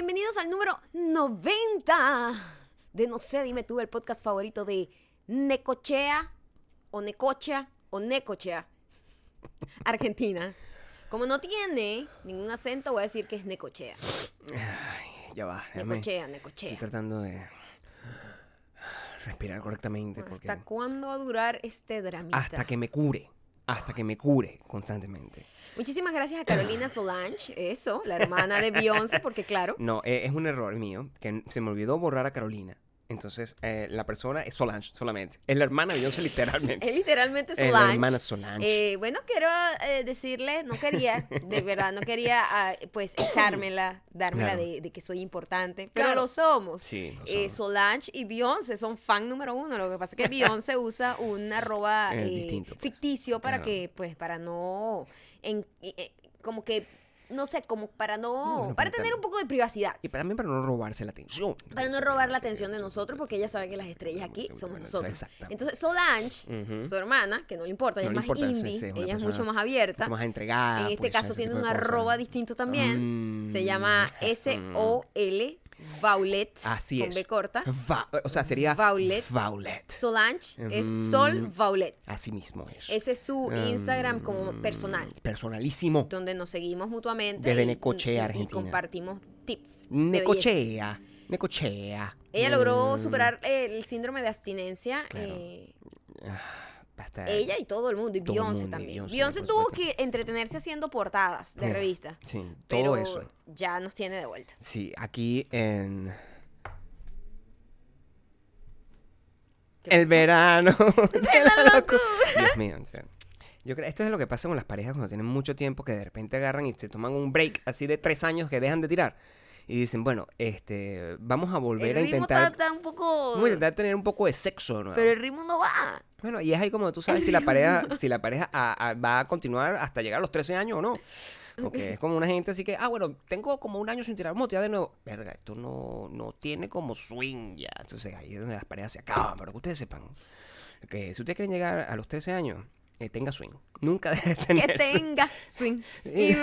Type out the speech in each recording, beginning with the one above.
Bienvenidos al número 90 de No sé, dime tú, el podcast favorito de Necochea o Necochea o Necochea, Argentina. Como no tiene ningún acento, voy a decir que es Necochea. Ay, ya va. déjame- Necochea, Estoy Necochea. tratando de respirar correctamente porque ¿Hasta cuándo va a durar este dramita? hasta que me cure, hasta que me cure constantemente. Muchísimas gracias a Carolina Solange, eso, la hermana de Beyoncé, porque claro, No, eh, es un error mío que se me olvidó borrar a Carolina. Entonces, eh, la persona es Solange solamente. Es la hermana de Beyoncé literalmente. es literalmente Es la Solange. hermana Solange. Eh, bueno, quiero eh, decirle, no quería, de verdad, no quería, ah, pues, echármela, dármela Claro. de, de que soy importante, pero Claro. lo somos. Sí, lo Eh, somos. Solange y Beyoncé son fan número uno. Lo que pasa es que Beyoncé usa un arroba Eh, distinto, pues. ficticio para Claro. que, pues, para no, en- como que, no sé, como para no, bueno, para tener un poco de privacidad. Y también para no robarse la atención. Para no robar la atención de nosotros, porque ella sabe que las estrellas aquí somos nosotros. exactamente. Entonces, Solange, Ujú. su hermana, que no le importa, ella No es más importa, indie, sí, es una ella es mucho más abierta. Mucho más entregada. en este pues, caso tiene un arroba distinto también. Se Mm. llama S-O-L Vaulet. Así con es. B corta. Va- o sea, sería Vaulet. Vaulet. Solange es Mm. Sol Vaulet. Así mismo es. Ese es su Instagram como Mm, personal, Personalísimo. donde nos seguimos mutuamente. Desde y- Necochea, y- y Argentina. compartimos tips. Necochea. Necochea. Ella logró Mm, superar el síndrome de abstinencia. Claro. eh, ella y todo el mundo, y Todo Beyoncé mundo, también. Beyoncé, tuvo que entretenerse haciendo portadas de Eh, revista. Sí, Pero todo eso. ya nos tiene de vuelta. Sí, aquí en. ¿Qué El verano de la la locura. locura. Dios mío, o sea, yo creo, esto es lo que pasa con las parejas cuando tienen mucho tiempo que de repente agarran y se toman un break así de tres años que dejan de tirar. Y dicen, bueno, este, vamos a volver el a ritmo intentar, está un poco... vamos a intentar tener un poco de sexo, ¿no? Pero el ritmo no va. Bueno, y es ahí como tú sabes si la pareja, si la pareja a- a- va a continuar hasta llegar a los 13 años o no. Porque es como una gente así que, ah, bueno, tengo como un año sin tirar, tirar de nuevo. Verga, esto no, no tiene como swing ya. Entonces ahí es donde las parejas se acaban. Pero que ustedes sepan que si ustedes quieren llegar a los 13 años, eh, tenga swing. Nunca deje de Que tener swing. tenga swing. Y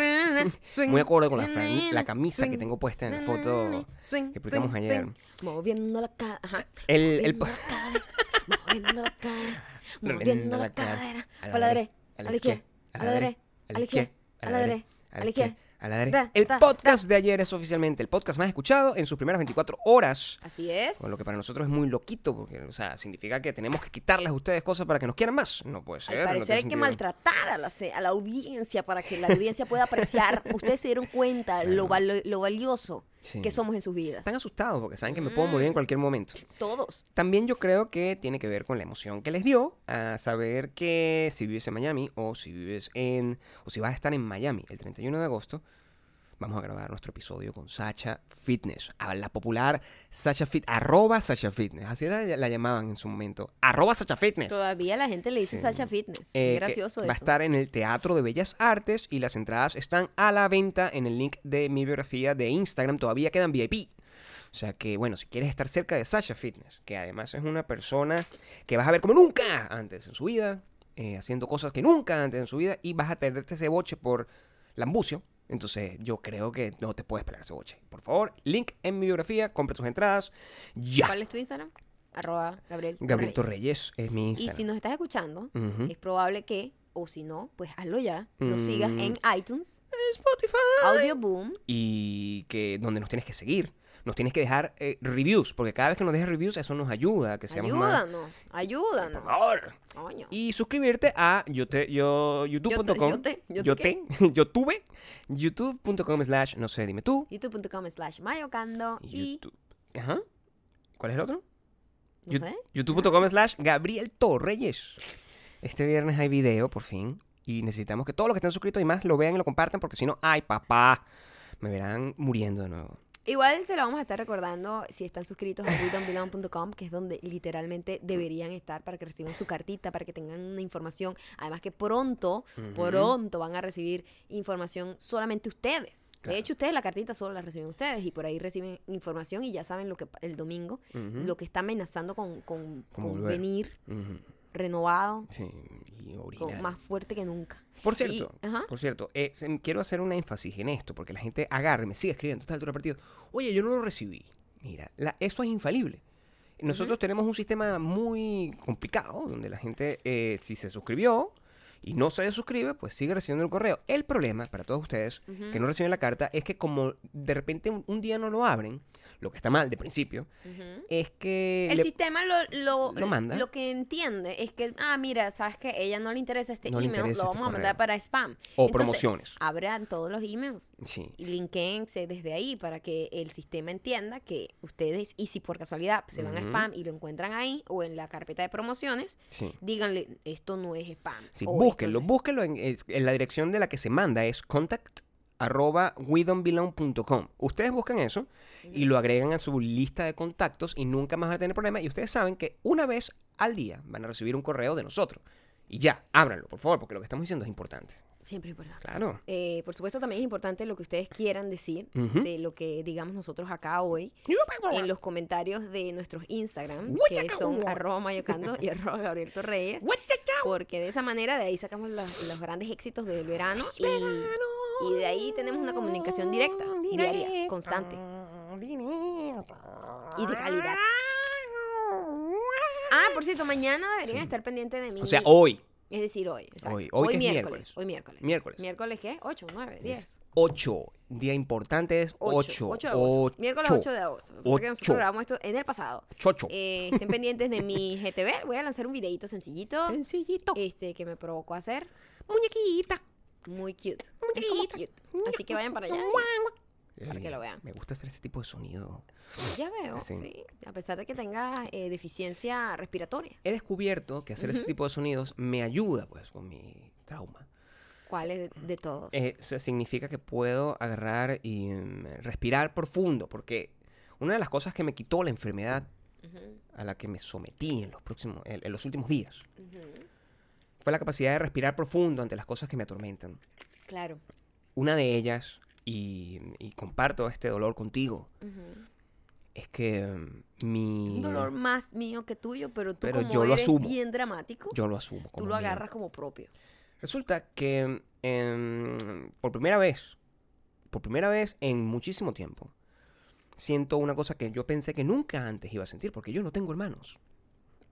swing. Muy acorde con la, fran- la camisa que Swing. tengo puesta en la foto Swing, que publicamos ayer. Moviendo la. Ajá. El, el, Moviendo la cadera. Moviendo la cadera. Cara. A la derecha. a la izquierda, A la derecha. A la izquierda. A la derecha. A la izquierda. A la derecha. Ta, El podcast de ayer es oficialmente el podcast más escuchado en sus primeras 24 horas. Así es. Con lo que para nosotros es muy loquito, porque, o sea, significa que tenemos que quitarles a ustedes cosas para que nos quieran más. No puede ser. Al parecer hay que maltratar a la, se- a la audiencia para que la audiencia pueda apreciar. Ustedes se dieron cuenta lo, valo- lo valioso Sí. que somos en sus vidas. Están asustados porque saben que me puedo morir en cualquier momento. Todos. También yo creo que tiene que ver con la emoción que les dio a saber que si vives en Miami o si vives en o si vas a estar en Miami el 31 de agosto, vamos a grabar nuestro episodio con Sacha Fitness, a la popular Sacha Fit, arroba Sacha Fitness, así la, la llamaban en su momento, arroba Sacha Fitness. Todavía la gente le dice Sí. Sacha Fitness. Eh, Qué gracioso Va a eso. estar en el Teatro de Bellas Artes y las entradas están a la venta en el link de mi biografía de Instagram. Todavía quedan VIP. O sea que, bueno, si quieres estar cerca de Sasha Fitness, que además es una persona que vas a ver como nunca antes en su vida, eh, haciendo cosas que nunca antes en su vida, y vas a perderte ese boche por lambucio. Entonces, yo creo que no te puedes pelar ese boche. Por favor, link en mi biografía, compra tus entradas. Ya. ¿Cuál es tu Instagram? Arroba Gabriel. Gabriel Torreyes. Es mi Y Instagram. si nos estás escuchando, es probable que, o si no, pues hazlo ya. Nos sigas Mm. en iTunes, Spotify. Audio Boom. y que donde nos tienes que seguir. Nos tienes que dejar eh, reviews, porque cada vez que nos dejes reviews eso nos ayuda a que seamos más... Ayúdanos, ayúdanos. Por favor. Coño. Y suscribirte a yo te, yo, youtube.com. yo te- yo te yo youtube, youtube.com slash no sé, dime tú. youtube.com slash mayocando y YouTube. Ajá. ¿Cuál es el otro? no sé. youtube.com slash Gabriel Torreyes. Este viernes hay video, por fin. Y necesitamos que todos los que estén suscritos y más lo vean y lo compartan, porque si no, ay papá, me verán muriendo de nuevo. Igual se lo vamos a estar recordando si están suscritos a WeDon'tBelong.com, que es donde literalmente deberían estar para que reciban su cartita, para que tengan una información. Además que pronto, pronto van a recibir información solamente ustedes. Claro. De hecho, ustedes la cartita solo la reciben ustedes y por ahí reciben información y ya saben lo que el domingo, lo que está amenazando con, con, venir. Renovado, Sí, y original. más fuerte que nunca. Por cierto, por cierto, eh, quiero hacer un énfasis en esto, porque la gente agarra y me sigue escribiendo a esta altura partido. Oye, yo no lo recibí. Mira, la- eso es infalible. Nosotros tenemos un sistema muy complicado, donde la gente, eh, si se suscribió y no se suscribe, pues sigue recibiendo el correo. El problema para todos ustedes que no reciben la carta es que como de repente un, un día no lo abren, lo que está mal de principio, es que... El le- sistema lo, lo, Lo manda. lo que entiende es que, ah, mira, sabes que ella no le interesa este No email, interesa lo este vamos a mandar para spam. O Entonces, promociones. Abran todos los emails Sí. y linkense desde ahí para que el sistema entienda que ustedes, y si por casualidad se van a Ujú. spam y lo encuentran ahí o en la carpeta de promociones, Sí. díganle, esto no es spam. Sí, o búsquenlo, búsquenlo en, en la dirección de la que se manda, es contact arroba wedonbelong.com. Ustedes buscan eso y lo agregan a su lista de contactos y nunca más van a tener problemas. Y ustedes saben que una vez al día van a recibir un correo de nosotros. Y ya, ábranlo, por favor, porque lo que estamos diciendo es importante. Siempre importante. Claro. Eh, por supuesto, también es importante lo que ustedes quieran decir de lo que digamos nosotros acá hoy en los comentarios de nuestros Instagrams, que son arroba mayocando y arroba Gabriel Torreyes, porque de esa manera de ahí sacamos los, los grandes éxitos del verano y, y de ahí tenemos una comunicación directa, diaria, constante y de calidad. Ah, por cierto, mañana deberían estar pendientes de mí. O sea, hoy, Es decir, hoy. exacto. Hoy, hoy que es miércoles. miércoles. Hoy miércoles. Miércoles. ¿Miércoles qué? 8, 9, 10. 8. Día importante es 8. 8 de agosto. Miércoles 8 de agosto. Que que nosotros Ocho. grabamos esto en el pasado. Chocho. Eh, estén pendientes de mi GTV. Voy a lanzar un videito sencillito. Sencillito. Este que me provocó hacer. Muñequita. Muy cute. Es como cute. Así que vayan para allá. Para que lo vean. Me gusta hacer este tipo de sonido. Ya veo, Sí. sí. A pesar de que tenga eh, deficiencia respiratoria. He descubierto que hacer ese tipo de sonidos me ayuda, pues, con mi trauma. ¿Cuál es de, de todos? Eh, eso significa que puedo agarrar y mm, respirar profundo, porque una de las cosas que me quitó la enfermedad a la que me sometí en los próximos, en, en los últimos días, fue la capacidad de respirar profundo ante las cosas que me atormentan. Claro. Una de ellas, y, y comparto este dolor contigo, es que mm, mi... Un dolor más mío que tuyo, pero tú Pero como yo lo eres asumo. bien dramático, Yo lo asumo. tú como lo mío. agarras como propio. Resulta que em, por primera vez, por primera vez en muchísimo tiempo, siento una cosa que yo pensé que nunca antes iba a sentir, porque yo no tengo hermanos.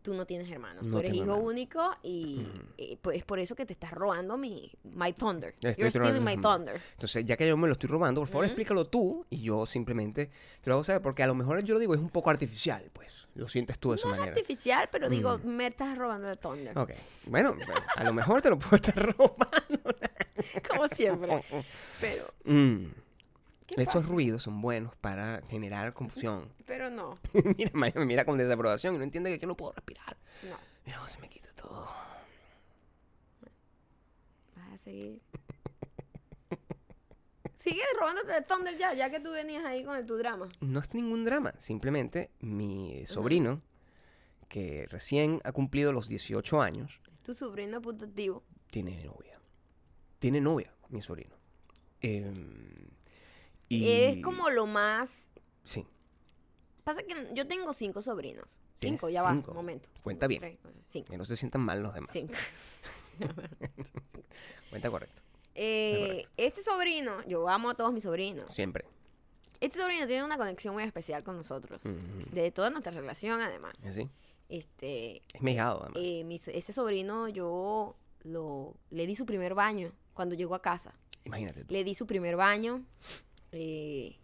Tú no tienes hermanos. No tú eres hijo único y eh, pues, es por eso que te estás robando mi my thunder. Estoy You're stealing my thunder. Entonces, ya que yo me lo estoy robando, por favor explícalo tú y yo simplemente te lo hago saber, porque a lo mejor yo lo digo es un poco artificial, pues. Lo sientes tú de esa No es manera. artificial, pero digo, me estás robando el thunder. Ok, bueno, a lo mejor te lo puedo estar robando. Como siempre. Pero, Mm, ¿qué Esos pasa? ruidos son buenos para generar confusión. Pero no, mira, Maya me mira con desaprobación y no entiende que, que no puedo respirar. no. Mira se me quita todo. Vas a seguir. Sigue robándote el thunder ya, ya que tú venías ahí con el, tu drama. No es ningún drama, simplemente mi sobrino, que recién ha cumplido los 18 años, Tu sobrino putativo. tiene novia. Tiene novia, mi sobrino. Em, y... Es como lo más... Sí, Pasa que yo tengo cinco sobrinos. Cinco, ya cinco. va, un momento. Cuenta bien. tres, Cinco. que no se sientan mal los demás. Cinco. Cuenta correcto. Eh, este sobrino, yo amo a todos mis sobrinos. Siempre. Este sobrino tiene una conexión muy especial con nosotros. De toda nuestra relación, además. Así. Este, Es mi hijado, además. eh, mi ese sobrino, yo lo, le di su primer baño cuando llegó a casa. Imagínate tú. Le di su primer baño. Eh,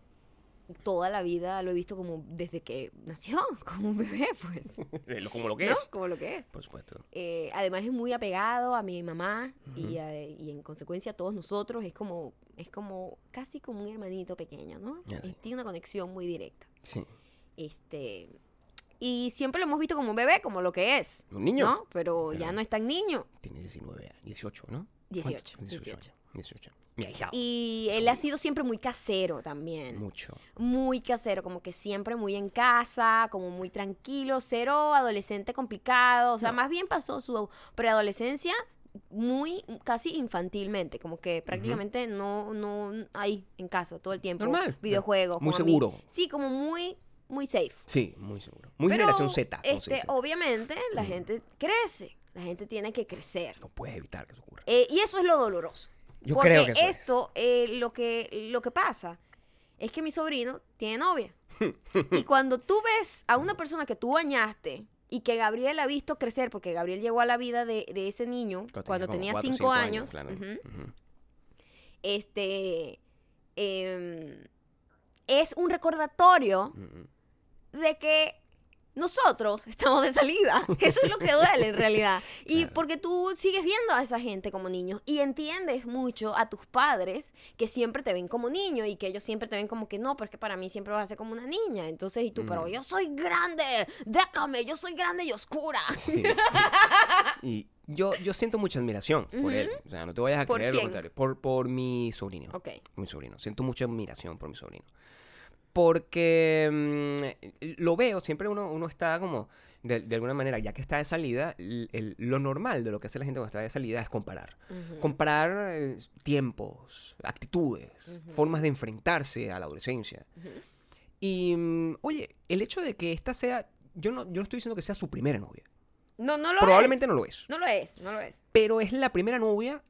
toda la vida lo he visto como desde que nació, como un bebé, pues. Lo- Como lo que ¿No? es. Como lo que es. Por supuesto. Eh, además es muy apegado a mi mamá y, a- y en consecuencia a todos nosotros. Es como, es como casi como un hermanito pequeño, ¿no? Sí. Eh, Tiene una conexión muy directa. Sí. Este, y siempre lo hemos visto como un bebé, como lo que es. Un niño. ¿no? Pero, ya no es tan niño. Tiene 19 años. 18, ¿no? 18, ¿Cuántos? 18. 18. Mi ahijado. Y él ha sido siempre muy casero también. Mucho. Muy casero, como que siempre muy en casa, como muy tranquilo, cero adolescente complicado. O sea, más bien pasó su preadolescencia muy, casi infantilmente, como que prácticamente no, no, ahí, en casa, todo el tiempo. Normal. Videojuegos. Muy seguro. Sí, como muy, muy safe. Sí, muy seguro. Muy Pero, generación Z, este, obviamente la gente crece. La gente tiene que crecer. No puedes evitar que eso ocurra. Eh, y eso es lo doloroso. Yo Porque creo que eso es. esto, eh, lo, que, lo que pasa es que mi sobrino tiene novia. y cuando tú ves a una persona que tú bañaste y que Gabriel ha visto crecer, porque Gabriel llegó a la vida de, de ese niño cuando tenía cinco, años, este, em, es un recordatorio de que nosotros estamos de salida. Eso es lo que duele en realidad. Y Claro. porque tú sigues viendo a esa gente como niños y entiendes mucho a tus padres que siempre te ven como niño y que ellos siempre te ven como que no, porque para mí siempre vas a ser como una niña. Entonces, y tú, pero Mm. yo soy grande, déjame, yo soy grande y oscura. Sí, sí. Y yo, yo siento mucha admiración por él. O sea, no te vayas a ¿Por creer lo contrario. Por, por mi sobrino. Ok. Mi sobrino. Siento mucha admiración por mi sobrino. Porque mm, lo veo, siempre uno, uno está como, de, de alguna manera, ya que está de salida, el- el- lo normal de lo que hace la gente cuando está de salida es comparar. Comparar eh, tiempos, actitudes, formas de enfrentarse a la adolescencia. Y, mm, oye, el hecho de que esta sea, yo no, yo no estoy diciendo que sea su primera novia. No, no lo Probablemente es. no lo es. No lo es, no lo es. Pero es la primera novia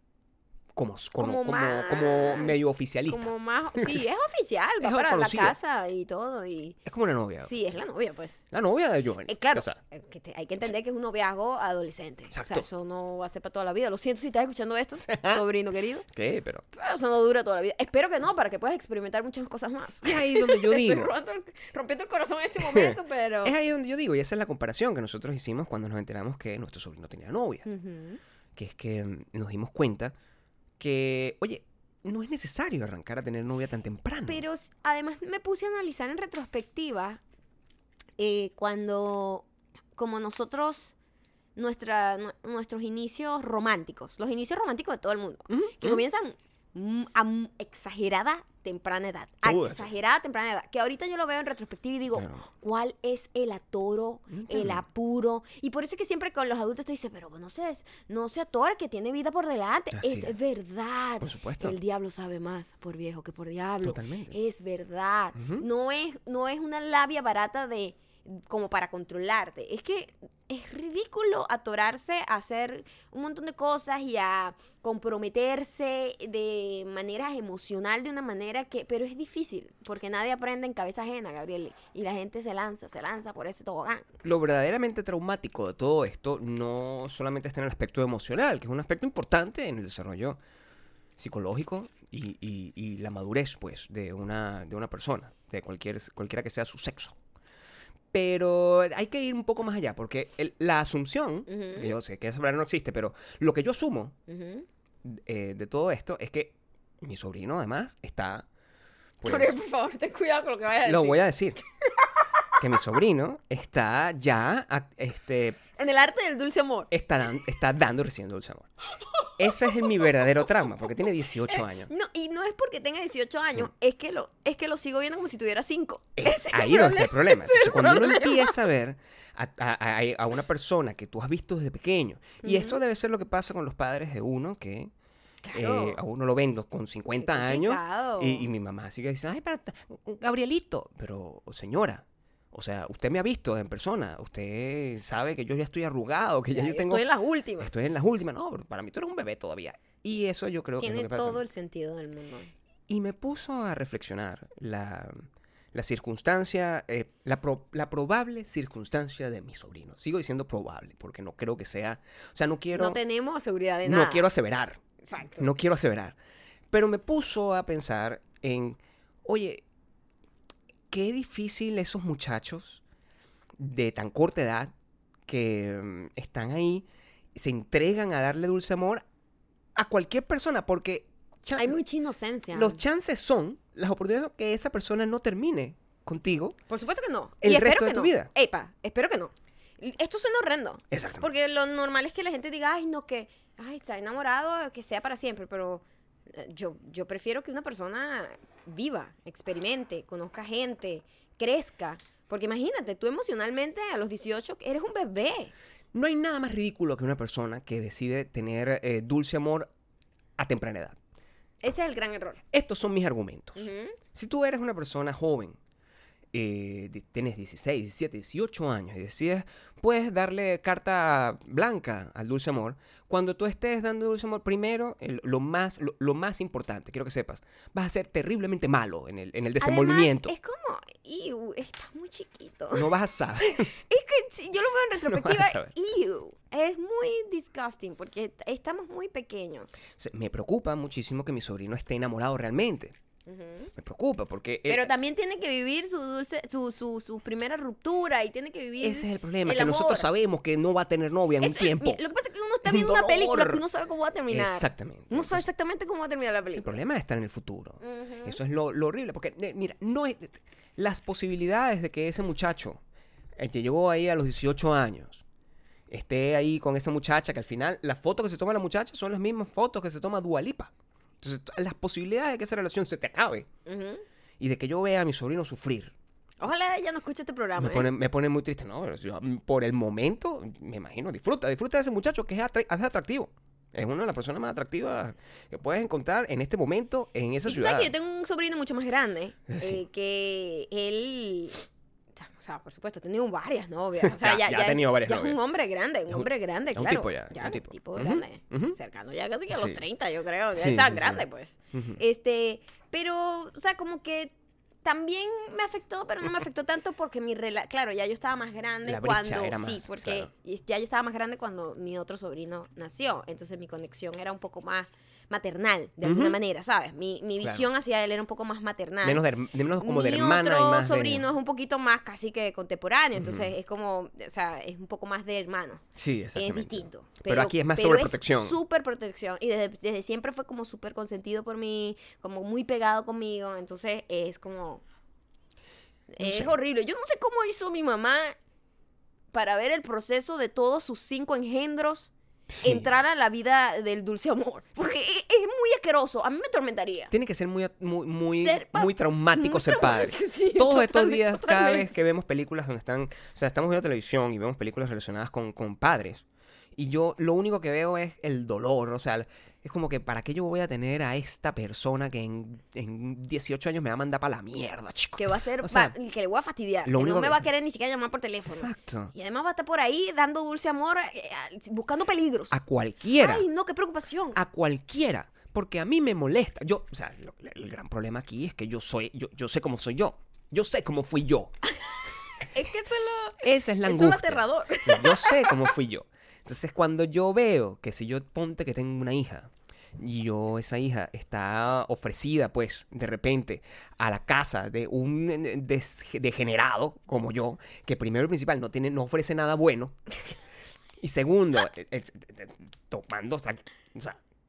como, como, Como como, más- como medio oficialista. Como más, sí, es oficial, va Es para la casa y todo y Es como una novia. sí, es la novia, pues. La novia de Giovanni. Eh, claro, O sea, eh, que te- hay que entender que es un noviazgo adolescente. O sea, Exacto. eso no va a ser para toda la vida. Lo siento si estás escuchando esto, sobrino querido. ¿qué? Pero... Pero eso no dura toda la vida. Espero que no, para que puedas experimentar muchas cosas más. Es ahí donde yo digo. Estoy el- rompiendo el corazón en este momento, pero... Es ahí donde yo digo, y esa es la comparación que nosotros hicimos cuando nos enteramos que nuestro sobrino tenía novia. Que es que mm, nos dimos cuenta que, oye, no es necesario arrancar a tener novia tan temprano. Pero además me puse a analizar en retrospectiva eh, cuando, como nosotros, nuestra, nu- nuestros inicios románticos, los inicios románticos de todo el mundo, que comienzan a m- exagerada temprana edad. A eso. exagerada temprana edad. Que ahorita yo lo veo en retrospectiva y digo, Claro. ¿cuál es el atoro, el apuro? Y por eso es que siempre con los adultos te dice, pero no se, no se atore, que tiene vida por delante. Así es es. verdad. Por supuesto. El diablo sabe más por viejo que por diablo. Totalmente. Es verdad. No, es, no es una labia barata de como para controlarte. Es que es ridículo atorarse a hacer un montón de cosas y a comprometerse de manera emocional, de una manera que... Pero es difícil, porque nadie aprende en cabeza ajena, Gabriel. Y la gente se lanza, se lanza por ese tobogán. Lo verdaderamente traumático de todo esto no solamente está en el aspecto emocional, que es un aspecto importante en el desarrollo psicológico y, y- y la madurez, pues, de una, de una persona, de cualquier, cualquiera que sea su sexo. Pero hay que ir un poco más allá, porque el- la asunción, que yo sé que esa palabra no existe, pero lo que yo asumo eh, de todo esto es que mi sobrino, además, está... pues, por favor, ten cuidado con lo que vayas a decir. lo voy a decir. Que mi sobrino está ya, este, En el arte del dulce amor. está, dan- está dando y recibiendo dulce amor. Ese es mi verdadero trauma, porque tiene 18 años. No, y no es porque tenga 18 años, es que lo es que lo sigo viendo como si tuviera 5. Es ahí donde está el problema. Entonces, cuando uno empieza a ver a, a- a- a una persona que tú has visto desde pequeño, y eso debe ser lo que pasa con los padres de uno, que Claro. eh, a uno lo ven con 50 años, y, y mi mamá sigue diciendo, ay, pero, Gabrielito, pero señora. O sea, usted me ha visto en persona, usted sabe que yo ya estoy arrugado, que ya, yo tengo... Estoy en las últimas. Estoy en las últimas. No, pero para mí tú eres un bebé todavía. Y eso yo creo Tiene que pasa. todo el sentido del mundo. Y me puso a reflexionar la, la circunstancia, eh, la, pro- la probable circunstancia de mi sobrino. Sigo diciendo probable, porque no creo que sea... O sea, no quiero... no tenemos seguridad de no nada. quiero aseverar. Exacto. No quiero aseverar. Pero me puso a pensar en, oye, qué difícil esos muchachos de tan corta edad que mm, están ahí, se entregan a darle dulce amor a cualquier persona, porque Hay mucha inocencia. los chances son, las oportunidades son que esa persona no termine contigo. Por supuesto que no. El y espero resto de que tu no. vida. Epa, espero que no. Esto suena horrendo. Exactamente. Porque lo normal es que la gente diga, ay, no, que, ay, está enamorado, que sea para siempre. Pero yo, yo prefiero que una persona viva, experimente, conozca gente, crezca. Porque imagínate, tú emocionalmente a los 18 eres un bebé. No hay nada más ridículo que una persona que decide tener eh, dulce amor a temprana edad. Ese es el gran error. Estos son mis argumentos. Si tú eres una persona joven eh, tienes 16, 17, 18 años y decides, puedes darle carta blanca al dulce amor, cuando tú estés dando dulce amor, primero, el- lo, más, lo, lo más importante, quiero que sepas, vas a ser terriblemente malo en el, en el desenvolvimiento. Además, es como, estás muy chiquito. No vas a saber. Es que si yo lo veo en No retrospectiva, iu, es muy disgusting porque est- estamos muy pequeños. Me preocupa muchísimo que mi sobrino esté enamorado realmente. Me preocupa porque... él- Pero también tiene que vivir su dulce, su, su, su primera ruptura y tiene que vivir. ese es el problema, el que nosotros sabemos que no va a tener novia en un tiempo. Lo que pasa es que uno está Es un viendo una película que uno sabe cómo va a terminar. Exactamente. Uno sabe exactamente cómo va a terminar la El película. problema está en el futuro. Eso es lo, lo horrible. Porque, mira, no es, las posibilidades de que ese muchacho, el que llegó ahí a los 18 años, esté ahí con esa muchacha, que al final las fotos que se toma la muchacha son las mismas fotos que se toma Dualipa. Entonces, las posibilidades de que esa relación se te acabe y de que yo vea a mi sobrino sufrir, Ojalá ella no escuche este programa. me ¿eh? pone, me pone muy triste. No, pero yo, mm, por el momento, me imagino, disfruta, disfruta de ese muchacho que es, atra- es atractivo. Es una de las personas más atractivas que puedes encontrar en este momento en esa ciudad. sabes que yo tengo un sobrino mucho más grande Sí. eh, que él. O sea, por supuesto, ha tenido varias novias. O sea, Ya- ya, ya ha tenido varias ya es novias. un hombre grande, un hombre grande, es un claro. tipo ya, es un tipo. Ujú, grande. Cercano ya casi que a los Sí. 30, yo creo. Ya Sí, está sí, grande, pues. Este, pero, o sea, como que también me afectó, pero no me afectó tanto porque mi rela claro, ya yo estaba más grande La cuando era sí, porque claro. ya yo estaba más grande cuando mi otro sobrino nació, entonces mi conexión era un poco más maternal de alguna Ujú. manera, ¿sabes? Mi, mi Claro. visión hacia él era un poco más maternal. Menos, de, de menos como de Mi hermana otro y más de- sobrino es un poquito más casi que contemporáneo, entonces es como, o sea, es un poco más de hermano. Sí, Es exactamente. distinto. Pero aquí es más pero sobreprotección. súper protección. Y desde, desde siempre fue como súper consentido por mí, como muy pegado conmigo. Entonces es como. es sé. horrible. Yo no sé cómo hizo mi mamá para ver el proceso de todos sus cinco engendros Sí. entrar a la vida del dulce amor. Porque es, es muy asqueroso. A mí me atormentaría. Tiene que ser muy, muy, muy, Ser muy traumático muy ser padre. sí, Todos estos totalmente, días, cada vez que vemos películas donde están, o sea, estamos viendo televisión y vemos películas relacionadas con, con padres. Y yo lo único que veo es el dolor, o sea, es como que ¿para qué yo voy a tener a esta persona que en, en 18 años me va a mandar para la mierda, chico? Que va a ser. O sea, va- que le voy a fastidiar. lo que único no me que- va a querer ni siquiera llamar por teléfono. Exacto. Y además va a estar por ahí dando dulce amor, eh, buscando peligros. A cualquiera. Ay, no, qué preocupación. a cualquiera. Porque a mí me molesta. Yo, o sea, lo- el gran problema aquí es que yo soy, yo, yo sé cómo soy yo. Yo sé cómo fui yo. Es que eso es lo. Esa es la Eso es lo aterrador. Yo sé cómo fui yo. Entonces, cuando yo veo que si yo ponte que tengo una hija y yo, esa hija, está ofrecida, pues, de repente, a la casa de un eh, degenerado como yo, que primero y principal no tiene, no ofrece nada bueno. Y segundo, eh, eh, tomando, o sea,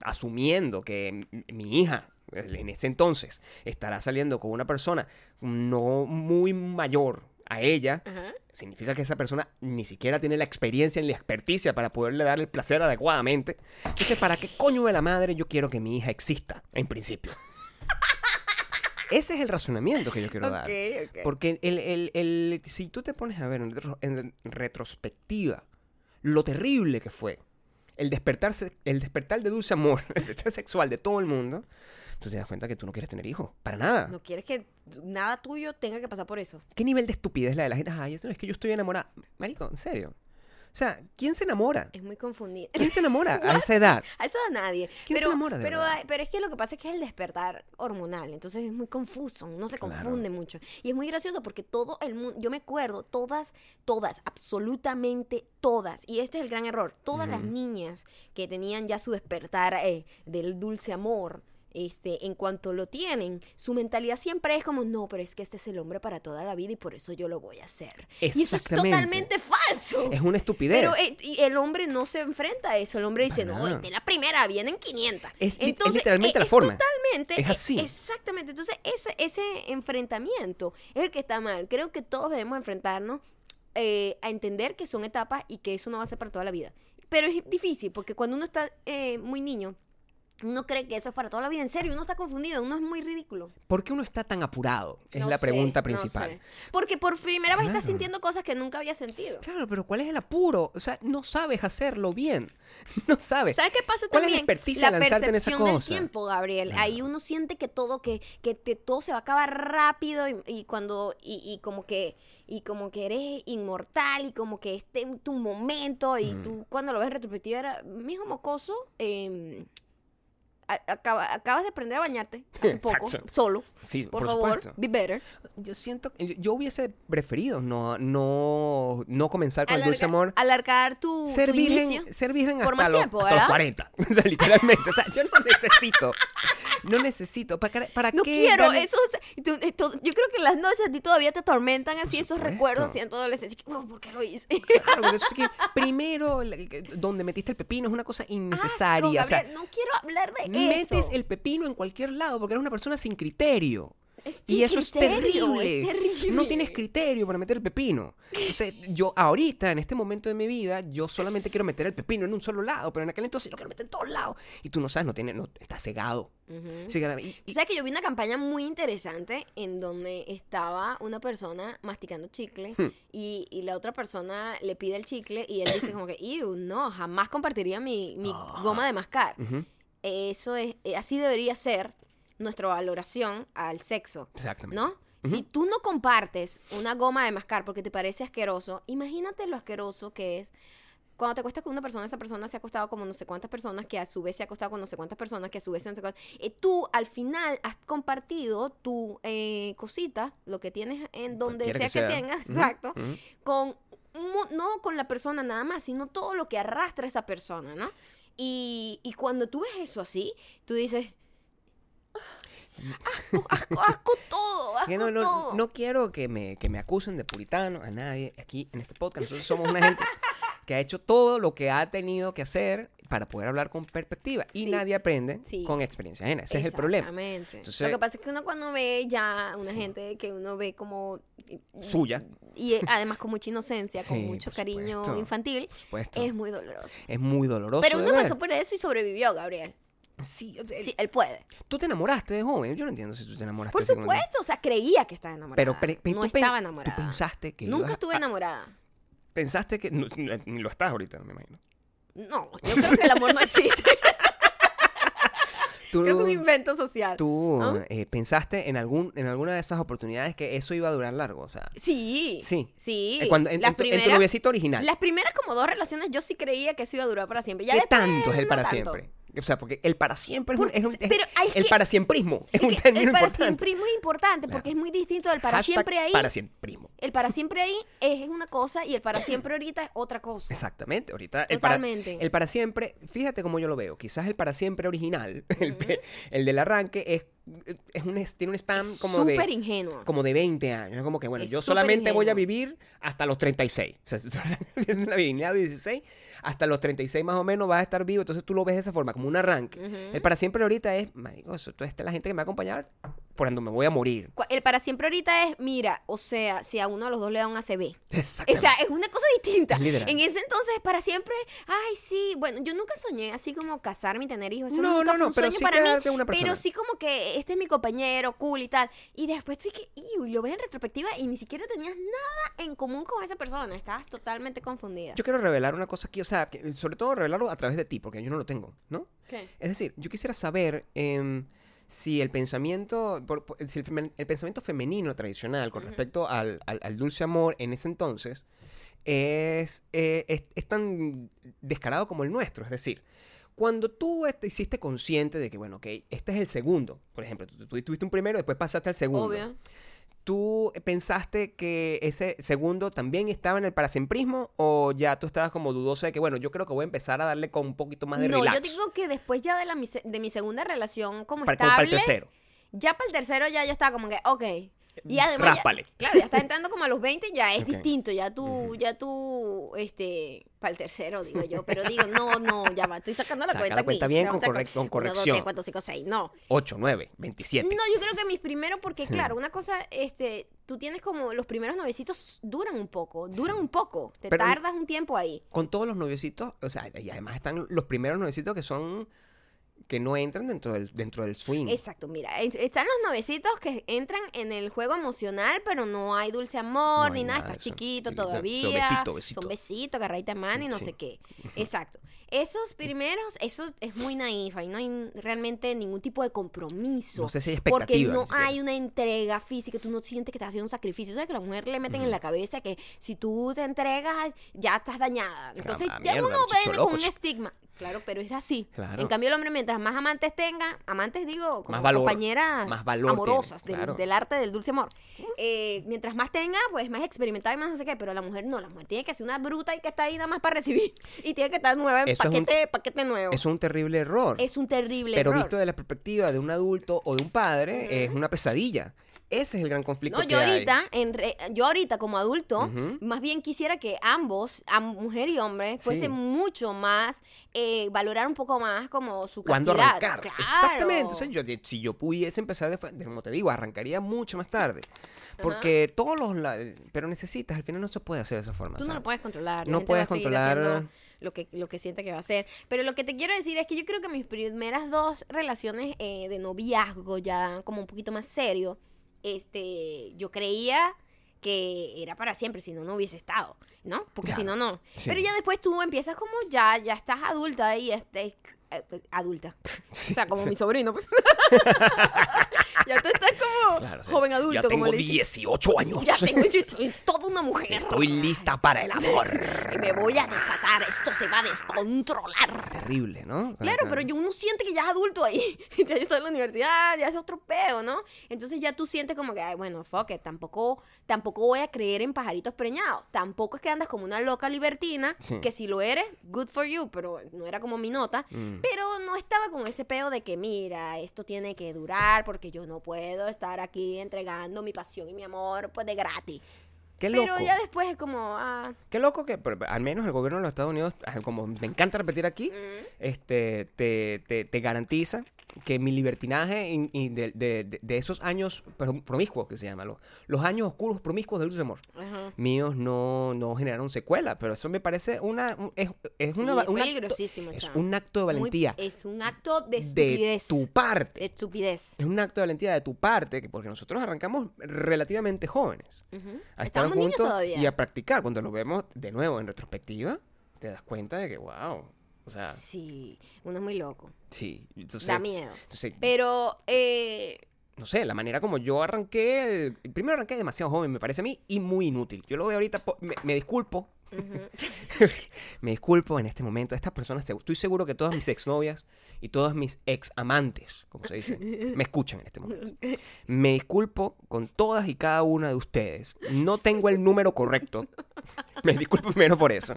asumiendo que mi hija en ese entonces estará saliendo con una persona no muy mayor a ella, Ajá. significa que esa persona ni siquiera tiene la experiencia ni la experticia para poderle dar el placer adecuadamente. Entonces, ¿para qué coño de la madre yo quiero que mi hija exista, en principio? Ese es el razonamiento que yo quiero dar. Porque el, el- el- si tú te pones a ver en, retro- en retrospectiva lo terrible que fue el despertarse, el despertar de dulce amor, el despertar sexual de todo el mundo, tú te das cuenta que tú no quieres tener hijos. Para nada. No quieres que nada tuyo tenga que pasar por eso. ¿Qué nivel de estupidez la de la gente? Ay, es que yo estoy enamorada. Marico, en serio. O sea, ¿quién se enamora? Es muy confundido. ¿Quién se enamora a esa edad? A eso da nadie. ¿Quién se enamora de pero, verdad? pero es que lo que pasa es que es el despertar hormonal. Entonces es muy confuso. No se Claro. confunde mucho. Y es muy gracioso porque todo el mundo. Yo me acuerdo, todas, todas, absolutamente todas. Y este es el gran error. Todas las niñas que tenían ya su despertar eh, del dulce amor. Este, en cuanto lo tienen, su mentalidad siempre es como, no, pero es que este es el hombre para toda la vida y por eso yo lo voy a hacer. Y eso es totalmente falso. Es una estupidez. Pero eh, y el hombre no se enfrenta a eso. El hombre dice, Para no, de la primera vienen 500. Es li- es literalmente la forma. Totalmente. Es así. eh, Exactamente. Entonces, ese, ese enfrentamiento es el que está mal. Creo que todos debemos enfrentarnos eh, a entender que son etapas y que eso no va a ser para toda la vida. Pero es difícil porque cuando uno está eh, muy niño, Uno cree que eso es para toda la vida. En serio, uno está confundido. Uno es muy ridículo. ¿Por qué uno está tan apurado? Es No la sé, pregunta no principal. sé. Porque por primera vez estás Claro. sintiendo cosas que nunca había sentido. Claro, pero ¿cuál es el apuro? O sea, no sabes hacerlo bien. No sabes. ¿Sabes qué pasa ¿Cuál es la también? experticia de la lanzarte en esa percepción del cosa? tiempo, Gabriel. Ahí uno siente que todo, que, que te- todo se va a acabar rápido y, y cuando, y, y como que, y como que eres inmortal y como que este es tu momento y tú cuando lo ves en retrospectiva era, mijo mocoso, eh, acaba- acabas de aprender a bañarte hace poco, Exacto. solo. Sí, por, por favor, supuesto. be better. Yo siento que yo hubiese preferido no, no, no comenzar con el dulce amor. Alargar tu, Ser tu virgen, inicio. ser virgen Por hasta, más los, tiempo, hasta los ¿verdad? 40. O sea, literalmente. O sea, yo no necesito. No necesito. ¿Para, qué- para No qué quiero, eso, o sea, tú- todo- yo creo que las noches a ti todavía te atormentan así esos recuerdos así en tu adolescencia. que, "Oh, ¿Por qué lo hice? Claro, porque eso es que primero, donde metiste el pepino es una cosa innecesaria. Asco, o sea, Gabriel, no quiero hablar de metes el pepino en cualquier lado porque eres una persona sin criterio. Es Y eso es terrible. es terrible. No tienes criterio para meter el pepino. Entonces, yo ahorita, en este momento de mi vida, yo solamente quiero meter el pepino en un solo lado, pero en aquel entonces lo quiero meter en todos lados. Y tú no sabes, no tienes, no, estás cegado. Sí, y- y- Tú sabes que yo vi una campaña muy interesante en donde estaba una persona masticando chicle Hmm. y, y la otra persona le pide el chicle y él dice como que, no, jamás compartiría mi, mi goma de mascar. Ujú, Eso es, eh, así debería ser nuestra valoración al sexo. Exactamente. ¿No? Si tú no compartes una goma de mascar porque te parece asqueroso, imagínate lo asqueroso que es cuando te acuestas con una persona, esa persona se ha acostado como no sé cuántas personas, que a su vez se ha acostado con no sé cuántas personas, que a su vez no sé cuántas. Eh, tú al final has compartido tu eh, cosita, lo que tienes en donde sea que tengas, exacto, con no con la persona nada más, sino todo lo que arrastra esa persona, ¿no? Y, y cuando tú ves eso así, tú dices, asco, asco, asco todo, asco no, no, todo. no quiero que me, que me acusen de puritano a nadie aquí en este podcast. Nosotros somos una gente que ha hecho todo lo que ha tenido que hacer para poder hablar con perspectiva. Y Sí. nadie aprende Sí. con experiencia ajena. Ese es el problema. Exactamente. Entonces- Lo que pasa es que uno cuando ve ya una gente que uno ve como... Suya. Y eh, además con mucha inocencia, con mucho cariño infantil, es muy doloroso. Es muy doloroso. Pero uno pasó por eso y sobrevivió, Gabriel. Sí, el- Sí, él puede. Tú te enamoraste de joven. Yo no entiendo si tú te enamoraste. Por supuesto, o sea, creía que estaba enamorada. Pero, pero- no tú estaba Tú enamorada. pensaste que Nunca estuve a- enamorada. Pensaste que... no, ni lo estás ahorita, me imagino. No, yo creo que el amor no existe. Tú, creo que es un invento social. tú eh, pensaste en, algún, en alguna de esas oportunidades que eso iba a durar largo. O sea, Sí. Sí. Sí. eh, cuando, en, las en tu- en tu primeras, noviecito original. las primeras como dos relaciones yo sí creía que eso iba a durar para siempre. Ya ¿Qué después, tanto es el no para tanto. siempre? O sea, porque el para siempre es un, es un- es- pero hay el que- para siemprismo es, Es un término el para importante. siempre es importante porque es muy distinto del para Hashtag siempre ahí. Para siemprismo. El para siempre ahí es una cosa y el para siempre ahorita es otra cosa. Exactamente, ahorita el para, Totalmente. el para siempre, fíjate cómo yo lo veo, quizás el para siempre original, el del arranque es, es un, tiene un spam como Súper de, ingenuo. como de 20 años, es como que bueno, Es yo solamente voy a ingenuo. vivir hasta los 36, o sea, la virginidad de 16, hasta los 36 más o menos vas a estar vivo, entonces tú lo ves de esa forma, como un arranque. El para siempre ahorita es, marico, eso, toda esta es la gente que me va a acompañar por donde me voy a morir. El para siempre ahorita es, mira, o sea, si a uno de los dos le da un ACV. Exactamente. O sea, es una cosa distinta. Es. En ese entonces, para siempre, ay, sí, bueno, yo nunca soñé así como casarme y tener hijos. Eso No, nunca no, fue no, un pero sueño sí para mí. una. Pero sí como que este es mi compañero, cool y tal. Y después tú que, y lo ves en retrospectiva y ni siquiera tenías nada en común con esa persona. Estabas totalmente confundida. Yo quiero revelar una cosa aquí, o sea, que- sobre todo revelarlo a través de ti, porque yo no lo tengo, ¿no? ¿Qué? Es decir, yo quisiera saber em, si el pensamiento, por- por- si el, femen- el pensamiento femenino tradicional con respecto al, al- al dulce amor en ese entonces es, eh, es, es tan descarado como el nuestro. Es decir, cuando tú te hiciste consciente de que, bueno, ok, este es el segundo, por ejemplo, tú, tú tuviste un primero, después pasaste al segundo. Obvio. ¿Tú pensaste que ese segundo también estaba en el parasiemprismo o ya tú estabas como dudosa de que, bueno, yo creo que voy a empezar a darle con un poquito más de No, relax? yo digo que después ya de, la, de mi segunda relación como para, como para estable, el tercero. ya para el tercero ya yo estaba como que, ok. Y además, ya- claro, ya está entrando como a los 20, ya es distinto, ya tú, ya tú, este, para el tercero, digo yo, pero digo, no, no, ya va, estoy sacando la Saca cuenta la aquí. cuenta bien con va, correc- saca- con uno, dos, corrección. tres, cuatro, cinco, seis, no. 8, 9, 27. No, yo creo que mis primeros, porque claro, una cosa, este, tú tienes como, los primeros novecitos duran un poco, duran un poco, te Pero- tardas un tiempo ahí. Con todos los noviecitos, o sea, y además están los primeros noviecitos que son que no entran dentro del, dentro del swing. Exacto, mira, están los novecitos que entran en el juego emocional, pero no hay dulce amor No hay ni nada, nada estás eso. chiquito todavía. son besito, besito. Son besitos, agarradita de mano y no Sí. sé qué. Exacto. Esos primeros, eso es muy naif, ahí no hay realmente ningún tipo de compromiso. No sé si hay Porque no hay una entrega física, tú no sientes que estás haciendo un sacrificio. ¿Sabes que a la mujer le meten en la cabeza que si tú te entregas, ya estás dañada? Entonces ya uno loco, con un estigma. Claro, pero es así. Claro. En cambio, el hombre, mientras más amantes tenga, amantes digo, como Más valor, compañeras más valor amorosas tiene, del, claro. del arte del dulce amor. Eh, mientras más tenga, pues más experimentada y más no sé qué. Pero la mujer no, la mujer tiene que ser una bruta y que está ahí nada más para recibir. Y tiene que estar nueva en Eso es un- paquete, paquete nuevo. Es un terrible error. Es un terrible pero error. visto desde la perspectiva de un adulto o de un padre, es una pesadilla. Ese es el gran conflicto No, que yo hay. ahorita, en re- yo ahorita como adulto, más bien quisiera que ambos, am- mujer y hombre, fuesen Sí. mucho más, eh, valorar un poco más como su ¿Cuándo castidad. arrancar? Claro. Exactamente. Sea, yo, si yo pudiese empezar, de, como te digo, arrancaría mucho más tarde. Porque todos los... la- pero necesitas, al final no se puede hacer de esa forma. Tú no lo puedes controlar. la no puedes controlar- haciendo Lo que, lo que siente que va a hacer. Pero lo que te quiero decir es que yo creo que mis primeras dos relaciones eh, de noviazgo, ya como un poquito más serio, este, yo creía que era para siempre, si no, no hubiese estado, ¿no? Porque si no, no. Sí. Pero ya después tú empiezas como ya, ya estás adulta y este, eh, pues, adulta. O sea, como mi sobrino. pues. ya tú estás como Claro, sí. joven adulto, Ya como tengo le dicen. 18 años. Ya tengo, soy toda una mujer. Estoy lista para el amor. Me voy a desatar, esto se va a descontrolar. Terrible, ¿no? Claro, pero yo uno siente que ya es adulto ahí. ya yo estoy en la universidad, ya es otro peo, ¿no? Entonces ya tú sientes como que, ay, bueno, fuck it, tampoco, tampoco voy a creer en pajaritos preñados. Tampoco es que andas como una loca libertina, Sí. que si lo eres, good for you, pero no era como mi nota. Mm. Pero no estaba con ese peo de que, mira, esto tiene que durar porque yo no puedo estar aquí entregando mi pasión y mi amor, pues de gratis. Qué Pero loco. ya después es como, ah, Qué loco que pero, al menos el gobierno de los Estados Unidos, ah, como me encanta repetir aquí, este, te, te- te garantiza que mi libertinaje de, de- de- de esos años prom- promiscuos que se llaman, los, los años oscuros promiscuos del dulce amor, ajá. míos no, no generaron secuela, pero eso me parece una, un- es, es Sí, una, va- es un acto- peligrosísimo, es chamo. un acto de Muy- valentía es un acto de de estupidez. tu parte. De estupidez. Es un acto de valentía de tu parte, que- porque nosotros arrancamos relativamente jóvenes a estar Estamos niños juntos todavía. y a practicar. Cuando lo vemos de nuevo en retrospectiva, te das cuenta de que, wow, o sea, Sí, uno es muy loco. sí. Entonces, da miedo. entonces, Pero, eh, no sé, la manera como yo arranqué, el- primero arranqué demasiado joven, me parece a mí, y muy inútil. Yo lo veo ahorita, me, me disculpo, me disculpo en este momento. Estas personas, estoy seguro que todas mis exnovias y todas mis ex amantes, como se dice, me escuchan en este momento. Me disculpo con todas y cada una de ustedes. No tengo el número correcto. Me disculpo primero por eso.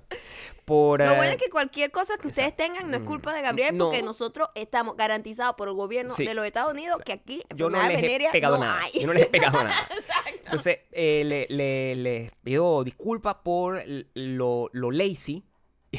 Por, lo eh, bueno es que cualquier cosa que ustedes tengan no es culpa de Gabriel, No. porque nosotros estamos garantizados por el gobierno Sí. de los Estados Unidos que aquí yo no les he pegado no nada. hay. Yo no les he pegado nada. Exacto. Entonces, eh, le, le- les pido disculpas por lo, lo lazy,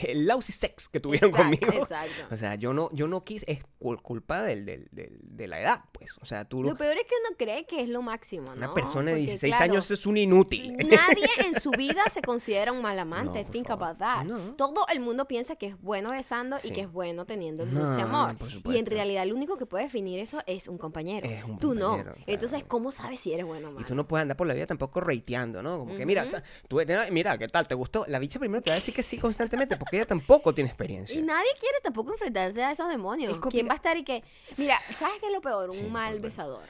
el lousy sex que tuvieron Exacto, conmigo. exacto. O sea, yo no, yo no quise, es cul- culpa del, del- del- de la edad, pues. O sea, tú, Lo peor es que uno cree que es lo máximo, ¿no? una persona de Porque, 16 claro, años es un inútil. Nadie en su vida se considera un mal amante. No, think favor. about that. No. Todo el mundo piensa que es bueno besando y que es bueno teniendo el No, dulce amor. por y en realidad lo único que puede definir eso es un compañero. Es un Tú no. claro. Entonces, ¿cómo sabes si eres bueno o Y malo? tú no puedes andar por la vida tampoco reiteando, ¿no? Como que, mira, o sea, tú, mira, ¿qué tal? ¿Te gustó? La bicha primero te va a decir que sí constantemente porque ella tampoco tiene experiencia. Y nadie quiere tampoco enfrentarse a esos demonios. ¿Quién va a estar y que... Mira, ¿sabes qué es lo peor? Un Sí, mal besador.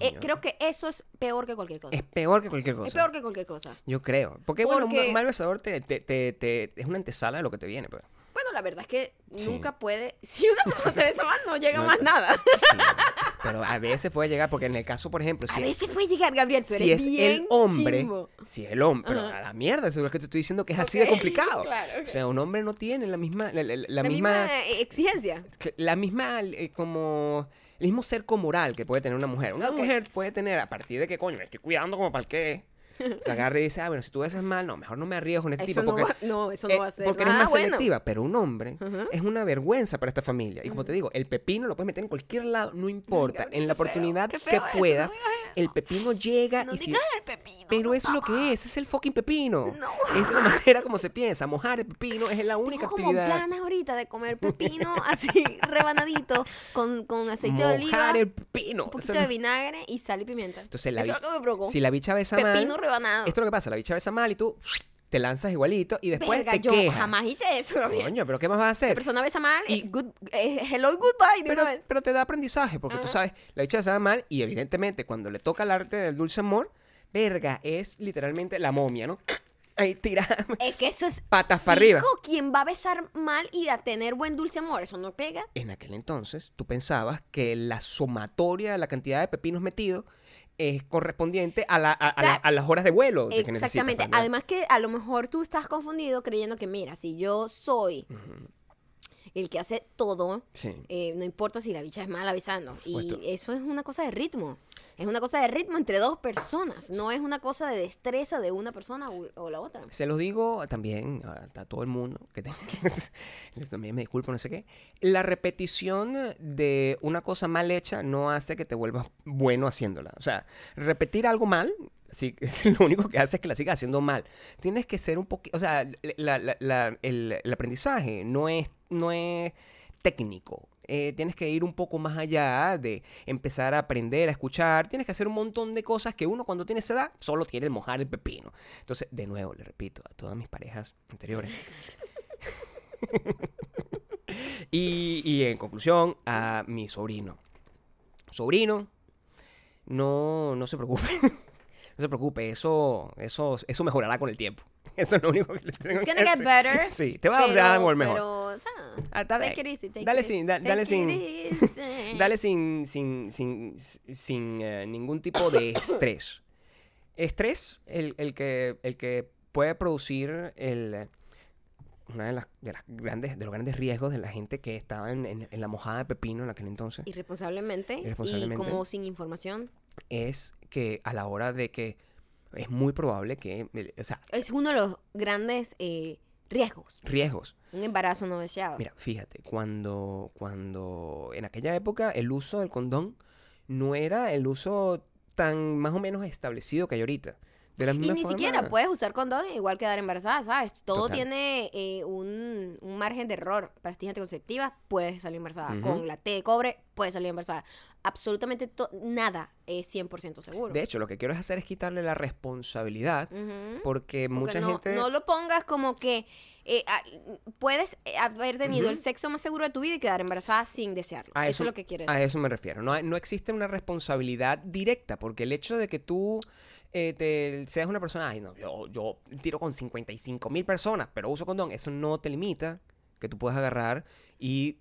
Eh, creo que eso es peor que cualquier cosa. Es peor que cualquier cosa. Es peor que cualquier cosa. Yo creo. Porque, bueno, un mal besador te, te, te- te- es una antesala de lo que te viene, pues. Bueno, la verdad es que Sí. nunca puede... Si una persona te besa mal, no llega No, más nada. Sí, pero a veces puede llegar, porque en el caso, por ejemplo, A si, veces puede llegar, Gabriel, tú si eres es bien el hombre, chimbo. si es el hombre, pero a la mierda, eso es lo que te estoy diciendo que es así de complicado. claro. O sea, un hombre no tiene la misma, la, la- la La misma, misma eh, exigencia. la misma, eh, como, el mismo cerco moral que puede tener una mujer. Una mujer puede tener, a partir de que, coño, me estoy cuidando como para el qué, te agarra y dice, ah, bueno, si tú besas mal, no, mejor no me arriesgo en este Eso tipo, no, porque va, no, eso no Eh, va a ser porque eres nada más bueno. selectiva, pero un hombre es una vergüenza para esta familia. Y como te digo, el pepino lo puedes meter en cualquier lado, no importa. En la feo, oportunidad que feo eso, no puedas, el pepino llega y si pepino. pepino. Pero es lo que es, es el fucking pepino. No. Es la manera como se piensa. Mojar el pepino es la única Tengo como actividad. ganas ahorita de comer pepino así rebanadito con, con aceite de oliva, Mojar el pepino. un Eso poquito de vinagre y sal y pimienta. Entonces, la Eso vi- es lo que me provocó. Si la bicha besa pepino mal, rebanado. esto es lo que pasa, la bicha besa mal y tú te lanzas igualito y después Verga, te yo quejas. jamás hice eso. Coño, pero ¿qué más vas a La hacer? persona besa mal Y- y good, eh, hello goodbye de Pero, una vez. pero te da aprendizaje, porque tú sabes, la bicha besa mal y evidentemente cuando le toca el arte del dulce amor, verga, es literalmente la momia, ¿no? Ahí tira Es que eso es patas para arriba. ¿Quién va a besar mal y a tener buen dulce amor? Eso no pega. En aquel entonces, tú pensabas que la sumatoria de la cantidad de pepinos metidos es correspondiente a, la- a- a la- Claro. a las horas de vuelo Exactamente. para- Además que a lo mejor tú estás confundido creyendo que, mira, si yo soy el que hace todo, Sí. eh, no importa si la bicha es mala besando. Y eso es una cosa de ritmo. Es una cosa de ritmo entre dos personas. No es una cosa de destreza de una persona o, o la otra. Se los digo también a, todo el mundo, que también me disculpo, no sé qué. La repetición de una cosa mal hecha no hace que te vuelvas bueno haciéndola. O sea, repetir algo mal, sí, lo único que hace es que la sigas haciendo mal. Tienes que ser un poquito, o sea, la- la- la- el, el aprendizaje no es, no es técnico. Eh, tienes que ir un poco más allá de empezar a aprender a escuchar. Tienes que hacer un montón de cosas que uno cuando tiene esa edad solo quiere mojar el pepino. Entonces, de nuevo, le repito a todas mis parejas anteriores. y, y en conclusión, a mi sobrino. Sobrino, no, no se preocupe. no se preocupe, eso, eso, eso mejorará con el tiempo. Eso es lo único que les tengo It's que gonna get decir. better. Sí, te va a algo mejor. Pero, o sea, Ah, take it easy, take dale sin- da- take dale it sin- easy. Dale sin, sin, sin, sin eh, ningún tipo de estrés. Estrés, el, el que, el que puede producir el, una de las, de las grandes, de los grandes riesgos de la gente que estaba en, en- en la mojada de pepino en aquel entonces, Irresponsablemente, Irresponsablemente. y como sin información. es que a la hora de que es muy probable que, o sea, Es uno de los grandes eh, riesgos. riesgos. Un embarazo no deseado. Mira, fíjate, cuando, cuando en aquella época el uso del condón no era el uso tan más o menos establecido que hay ahorita. De la y ni forma- siquiera puedes usar condón igual quedar embarazada, ¿sabes? Todo Total. tiene eh, un, un margen de error. Pastillas anticonceptivas, puedes salir embarazada. Con la T de cobre, puedes salir embarazada. Absolutamente nada es 100% seguro. De hecho, lo que quiero hacer es quitarle la responsabilidad porque Porque mucha no, gente... no lo pongas como que eh, puedes eh, haber tenido el sexo más seguro de tu vida y quedar embarazada sin desearlo. A eso, es lo que quiero decir. A eso me refiero. No, no existe una responsabilidad directa, porque el hecho de que tú eh, te- seas una persona, ay, no, yo, yo tiro con 55 mil personas, pero uso condón, eso no te limita que tú puedas agarrar y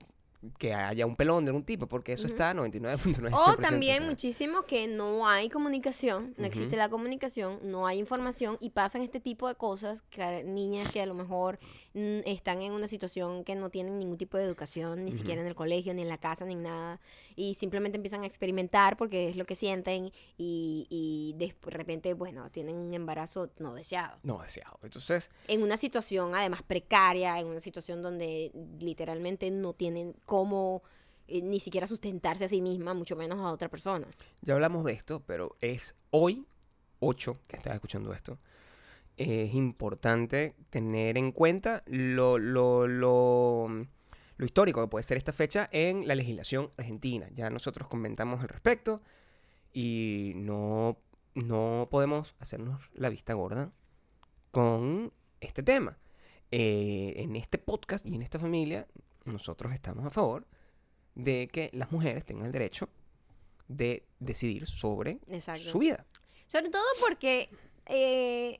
que haya un pelón de algún tipo, porque eso está 99.9%. O también muchísimo que no hay comunicación, no existe la comunicación, no hay información y pasan este tipo de cosas, que niñas que a lo mejor están en una situación que no tienen ningún tipo de educación, ni siquiera en el colegio, ni en la casa, ni en nada, y simplemente empiezan a experimentar porque es lo que sienten y, y de repente, bueno, tienen un embarazo no deseado. No deseado. Entonces, En una situación además precaria, en una situación donde literalmente no tienen cómo eh, ni siquiera sustentarse a sí misma, mucho menos a otra persona. ya hablamos de esto, pero es hoy, 8, que estás escuchando esto, es importante tener en cuenta lo, lo, lo, lo histórico que puede ser esta fecha en la legislación argentina. Ya nosotros comentamos al respecto y no, no podemos hacernos la vista gorda con este tema. Eh, en este podcast y en esta familia, nosotros estamos a favor de que las mujeres tengan el derecho de decidir sobre Exacto. su vida. Sobre todo porque eh,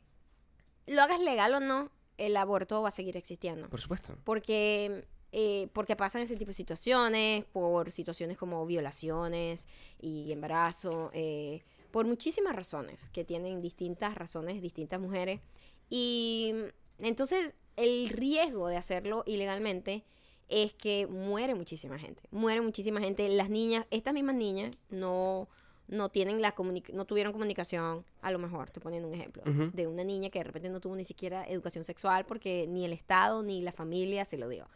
lo hagas legal o no, el aborto va a seguir existiendo. Por supuesto. Porque, eh, porque pasan ese tipo de situaciones, por situaciones como violaciones y embarazo, eh, por muchísimas razones, que tienen distintas razones, distintas mujeres. Y entonces el riesgo de hacerlo ilegalmente es que muere muchísima gente. Muere muchísima gente. Las niñas, estas mismas niñas, no, no tienen la no tuvieron comunicación, a lo mejor, estoy poniendo un ejemplo, de una niña que de repente no tuvo ni siquiera educación sexual porque ni el Estado ni la familia se lo dio.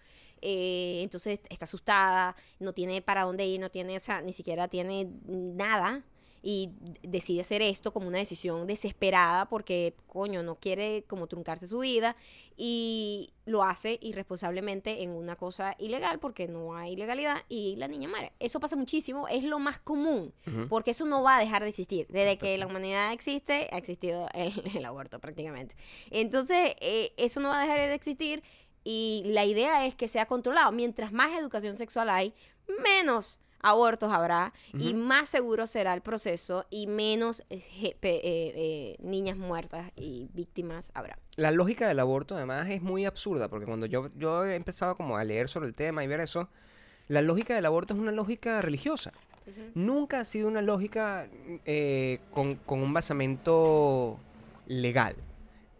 Eh, entonces está asustada, no tiene para dónde ir, no tiene, o sea, ni siquiera tiene nada. Y decide hacer esto como una decisión desesperada porque, coño, no quiere como truncarse su vida y lo hace irresponsablemente en una cosa ilegal porque no hay legalidad y la niña muere. Eso pasa muchísimo, es lo más común porque eso no va a dejar de existir. Desde que la humanidad existe, ha existido el, el aborto prácticamente. Entonces, eh, eso no va a dejar de existir y la idea es que sea controlado. Mientras más educación sexual hay, menos abortos habrá y más seguro será el proceso y menos eh, eh, eh, niñas muertas y víctimas habrá. La lógica del aborto además es muy absurda, porque cuando yo, yo he empezado como a leer sobre el tema y ver eso, la lógica del aborto es una lógica religiosa. Nunca ha sido una lógica con, con un basamento legal.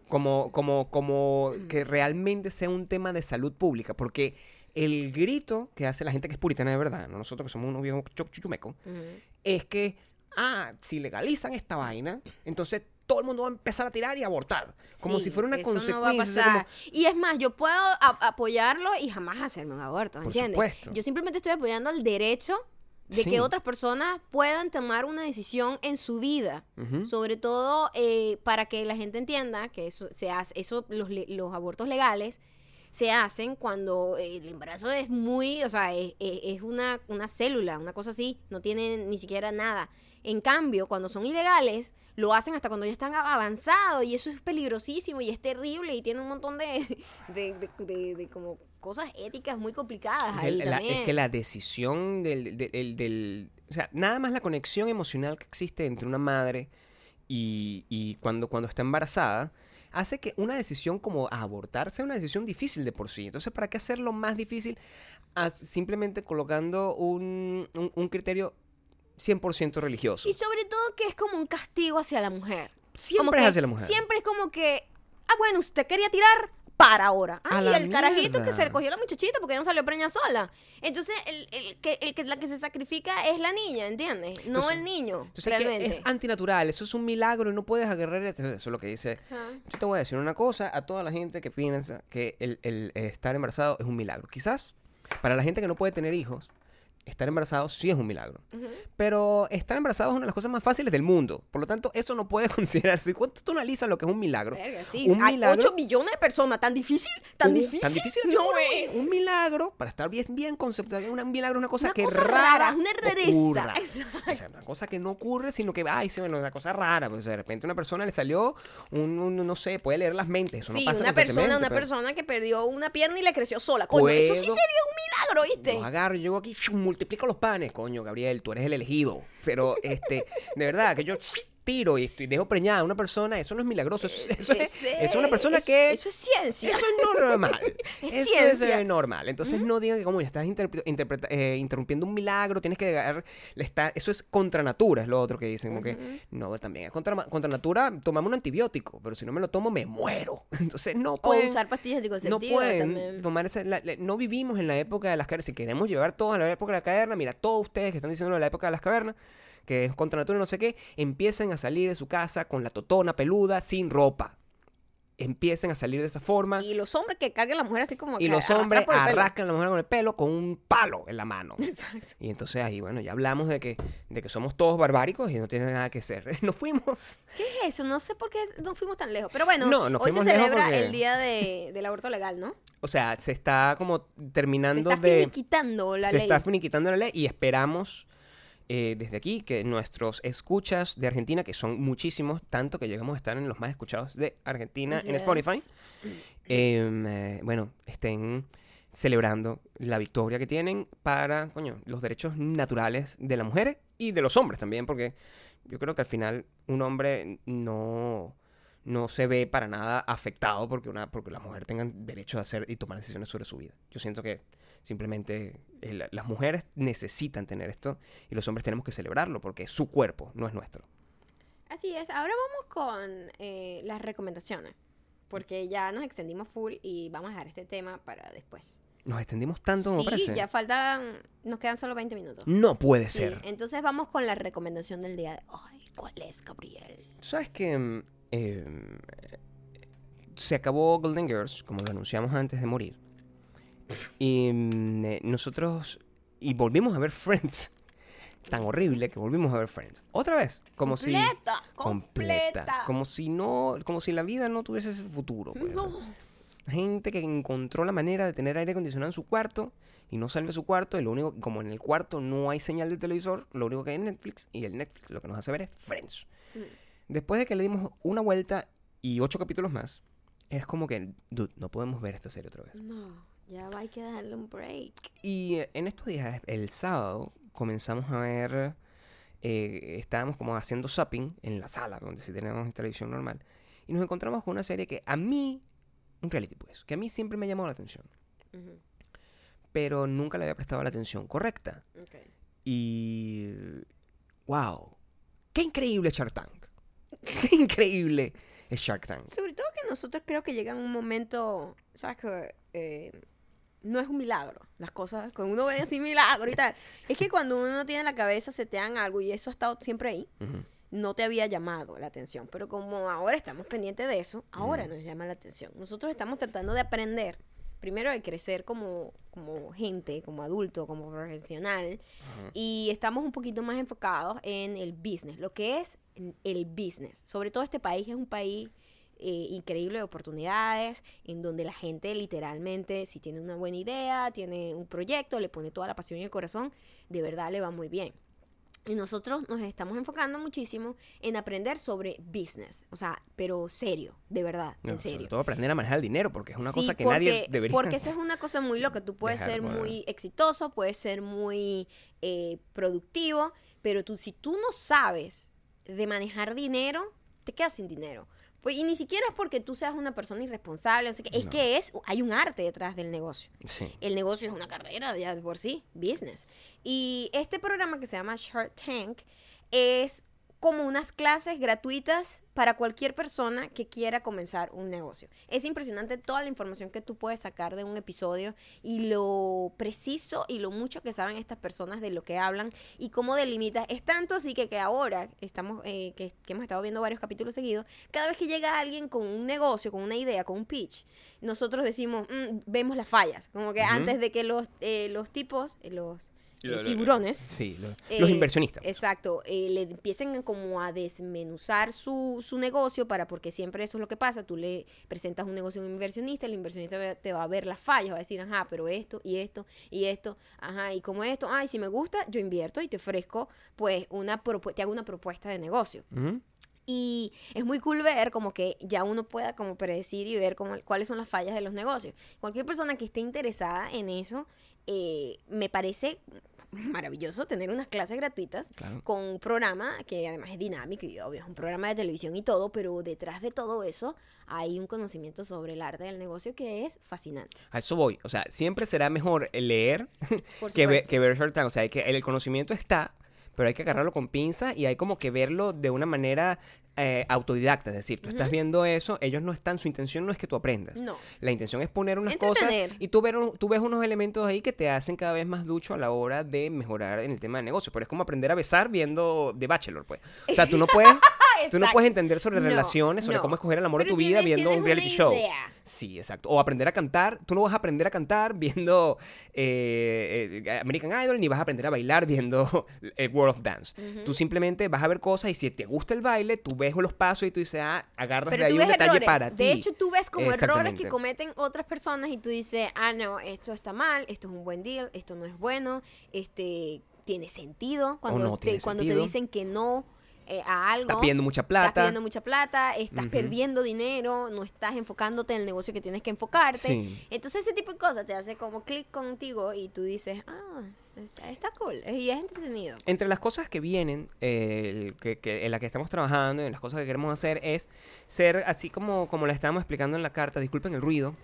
Como, como, como que realmente sea un tema de salud pública. Porque el grito que hace la gente que es puritana de verdad, ¿no? nosotros que somos unos viejos chu- chuchumecos, Ujú. es que, ah, si legalizan esta vaina, entonces todo el mundo va a empezar a tirar y a abortar. Como Sí, si fuera una eso no va a consecuencia. o sea, pasar. como- Y es más, yo puedo apoyarlo y jamás hacerme un aborto, Por ¿entiendes? supuesto. Yo simplemente estoy apoyando el derecho de Sí. que otras personas puedan tomar una decisión en su vida. Sobre todo eh, para que la gente entienda que eso se hace, eso, los, los abortos legales se hacen cuando el embarazo es muy, o sea, es, es- es una, una célula, una cosa así, no tiene ni siquiera nada. En cambio, cuando son ilegales, lo hacen hasta cuando ya están avanzados y eso es peligrosísimo y es terrible y tiene un montón de, de, de- de- de como cosas éticas muy complicadas ahí Es, el- la- también. es que la decisión del, del- del- del- O sea, nada más la conexión emocional que existe entre una madre y, y cuando, cuando está embarazada hace que una decisión como abortar sea una decisión difícil de por sí. Entonces, ¿para qué hacerlo más difícil? simplemente colocando un, un- un criterio 100% religioso. Y sobre todo que es como un castigo hacia la mujer. Siempre Como es que hacia la mujer. Siempre es como que, ah, bueno, usted quería tirar para ahora. Ay, la el carajito que se mierda. le cogió la muchachita porque no salió preña sola. Entonces, el, el que, el que, la que se sacrifica es la niña, ¿entiendes? No Entonces- el niño, Entonces, que realmente. es antinatural, eso es un milagro y no puedes agarrar eso. Eso es lo que dice. Ajá. Yo te voy a decir una cosa a toda la gente que piensa que el, el estar embarazado es un milagro. Quizás para la gente que no puede tener hijos, estar embarazado sí es un milagro. Ujú. Pero estar embarazado es una de las cosas más fáciles del mundo. Por lo tanto, eso no puede considerarse. ¿Cuánto tú analizas lo que es un milagro? Verga, sí. Un Hay milagro. 8 millones de personas, tan difícil, tan Un- difícil. Tan difícil no es. Un milagro, para estar bien, bien conceptual, un milagro es una cosa Una que cosa rara, rara, una rareza. O sea, una cosa que no ocurre, sino que, ay, se bueno, una cosa rara. Pues de repente a una persona le salió un, un- no sé, puede leer las mentes. Eso sí, no pasa una persona, una pero persona que perdió una pierna y le creció sola. Coño, eso sí sería un milagro, ¿viste? Yo agarro, llego aquí, ¡fiu! multiplico los panes. Coño, Gabriel, tú eres el elegido. Pero, este, de verdad, que yo tiro y estoy, dejo preñada a una persona, eso no es milagroso. Eso, es- eso es, Ese- es una persona eso- que... Eso es ciencia. Eso es no normal. Es Eso ciencia. es normal. Entonces no digan que como ya estás interpreta- eh, interrumpiendo un milagro, tienes que le está, eso es contra natura, es lo otro que dicen. Como que, no, también es contra, contra natura, tomamos un antibiótico, pero si no me lo tomo, me muero. Entonces no O pueden... usar pastillas no anticonceptivas pueden también. tomar esa... la- la- no vivimos en la época de las cavernas. Si queremos llevar todos a la época de la caverna, mira, todos ustedes que están diciendo la época de las cavernas, que es contra natura y no sé qué, empiecen a salir de su casa con la totona peluda, sin ropa. Empiecen a salir de esa forma. Y los hombres que cargan a la mujer así como Y que los hombres arrascan a la mujer con el pelo con un palo en la mano. Exacto. Y entonces ahí, bueno, ya hablamos de que, de que somos todos barbáricos y no tiene nada que ser. Nos fuimos. ¿Qué es eso? No sé por qué no fuimos tan lejos. Pero bueno, No, nos hoy se celebra porque- el día de- del aborto legal, ¿no? O sea, se está como Se terminando está de... finiquitando la se ley. está finiquitando la ley y esperamos eh, desde aquí que nuestros escuchas de Argentina, que son muchísimos, tanto que llegamos a estar en los más escuchados de Argentina Así en. Spotify, em, eh, bueno, estén celebrando la victoria que tienen para, coño, los derechos naturales de las mujeres y de los hombres también, porque yo creo que al final un hombre no, no se ve para nada afectado porque, una, porque las mujeres tengan derecho a hacer y tomar decisiones sobre su vida. Yo siento que simplemente eh, la- las mujeres necesitan tener esto y los hombres tenemos que celebrarlo porque es su cuerpo, no es nuestro. Así es. Ahora vamos con eh, las recomendaciones. Porque ya nos extendimos full y vamos a dejar este tema para después. Nos extendimos tanto sí, parece. ya faltan... Nos quedan solo 20 minutos. No puede Sí, ser. entonces vamos con la recomendación del día de hoy. ¿Cuál es, Gabriel? ¿Tú sabes que mm, eh, se acabó Golden Girls, como lo anunciamos antes de morir? Y mm, eh, nosotros... Y volvimos a ver Friends. tan horrible que volvimos a ver Friends. Otra vez, como si completa, completa. como si no, como si la vida no tuviese ese futuro. pues, No. gente que encontró la manera de tener aire acondicionado en su cuarto y no sale de su cuarto y lo único, como en el cuarto no hay señal de televisor, lo único que hay es Netflix y el Netflix lo que nos hace ver es Friends. Mm. Después de que le dimos una vuelta y ocho capítulos más, es como que, dude, no podemos ver esta serie otra vez. No, ya va, hay que darle un break. Y eh, en estos días, el sábado, comenzamos a ver, eh, estábamos como haciendo shopping en la sala, donde sí tenemos televisión normal, y nos encontramos con una serie que a mí, un reality pues, que a mí siempre me ha llamado la atención, pero nunca le había prestado la atención correcta. Y, wow, qué increíble Shark Tank. Qué increíble es Shark Tank. Sobre todo que nosotros creo que llega un momento, ¿sabes? Que eh, no es un milagro. Las cosas, cuando uno ve así milagro y tal. Es que cuando uno tiene en la cabeza se te dan algo y eso ha estado siempre ahí, no te había llamado la atención. Pero como ahora estamos pendientes de eso, ahora nos llama la atención. Nosotros estamos tratando de aprender, primero de crecer como, como gente, como adulto, como profesional. Y estamos un poquito más enfocados en el business, lo que es el business. Sobre todo este país es un país eh, increíble de oportunidades, en donde la gente literalmente, si tiene una buena idea, tiene un proyecto, le pone toda la pasión y el corazón, de verdad le va muy bien. Y nosotros nos estamos enfocando muchísimo en aprender sobre business, o sea, pero serio, de verdad, No, en sobre serio. todo aprender a manejar el dinero, porque es una Sí, cosa que porque, nadie debería Porque esa es una cosa muy loca. Tú puedes dejar ser muy exitoso, puedes ser muy eh, productivo, pero tú, si tú no sabes de manejar dinero, te quedas sin dinero. Pues, y ni siquiera es porque tú seas una persona irresponsable, o sea, que- es No. que es, hay un arte detrás del negocio. Sí. El negocio es una carrera ya de por sí, business. Y este programa que se llama Shark Tank es como unas clases gratuitas para cualquier persona que quiera comenzar un negocio. Es impresionante toda la información que tú puedes sacar de un episodio y lo preciso y lo mucho que saben estas personas de lo que hablan y cómo delimitas. Es tanto así que, que ahora estamos, eh, que, que hemos estado viendo varios capítulos seguidos, cada vez que llega alguien con un negocio, con una idea, con un pitch, nosotros decimos, "Mm, vemos las fallas. Como que antes de que los, eh, los tipos, eh, los eh, tiburones, Sí, lo- eh, los inversionistas. Exacto, eh, le empiecen como a desmenuzar su, su negocio para, porque siempre eso es lo que pasa, tú le presentas un negocio a un inversionista, el inversionista ve- te va a ver las fallas, va a decir, ajá, pero esto y esto y esto, ajá, y como esto, ay, si me gusta, yo invierto y te ofrezco, pues, una te hago una propuesta de negocio. Y es muy cool ver como que ya uno pueda como predecir y ver como, cuáles son las fallas de los negocios. Cualquier persona que esté interesada en eso, eh, me parece maravilloso tener unas clases gratuitas Claro. con un programa que además es dinámico y obvio es un programa de televisión y todo, pero detrás de todo eso hay un conocimiento sobre el arte del negocio que es fascinante. A eso voy. O sea, siempre será mejor leer que, ver, que ver Shark Tank. O sea, que, el conocimiento está, pero hay que agarrarlo con pinza y hay como que verlo de una manera eh, autodidacta. Es decir, tú estás viendo eso, ellos no están, su intención no es que tú aprendas. No. La intención es poner unas cosas y tú, ver, tú ves unos elementos ahí que te hacen cada vez más ducho a la hora de mejorar en el tema de negocio. Pero es como aprender a besar viendo The Bachelor, pues. O sea, tú no puedes, tú no puedes entender sobre No, relaciones, sobre no. cómo escoger el amor de tu vida tienes- viendo un reality show. idea. Sí, exacto. O aprender a cantar. Tú no vas a aprender a cantar viendo eh, eh, American Idol, ni vas a aprender a bailar viendo el World of Dance. Tú simplemente vas a ver cosas y si te gusta el baile, tú ves los pasos y tú dices, ah, agarras Pero de ahí un detalle errores. para ti. De hecho, tú ves como errores que cometen otras personas y tú dices, ah, no, esto está mal, esto es un buen deal, esto no es bueno, este tiene sentido. Cuando, no te, cuando te dicen que no eh, a algo. Estás pidiendo mucha plata. Estás pidiendo mucha plata, estás perdiendo dinero, no estás enfocándote en el negocio que tienes que enfocarte. Sí. Entonces ese tipo de cosas te hace como clic contigo y tú dices, ah, está, está cool y es entretenido. Entre las cosas que vienen, eh, el que, que- en las que estamos trabajando, en las cosas que queremos hacer, es ser así como, como le estábamos explicando en la carta, disculpen el ruido,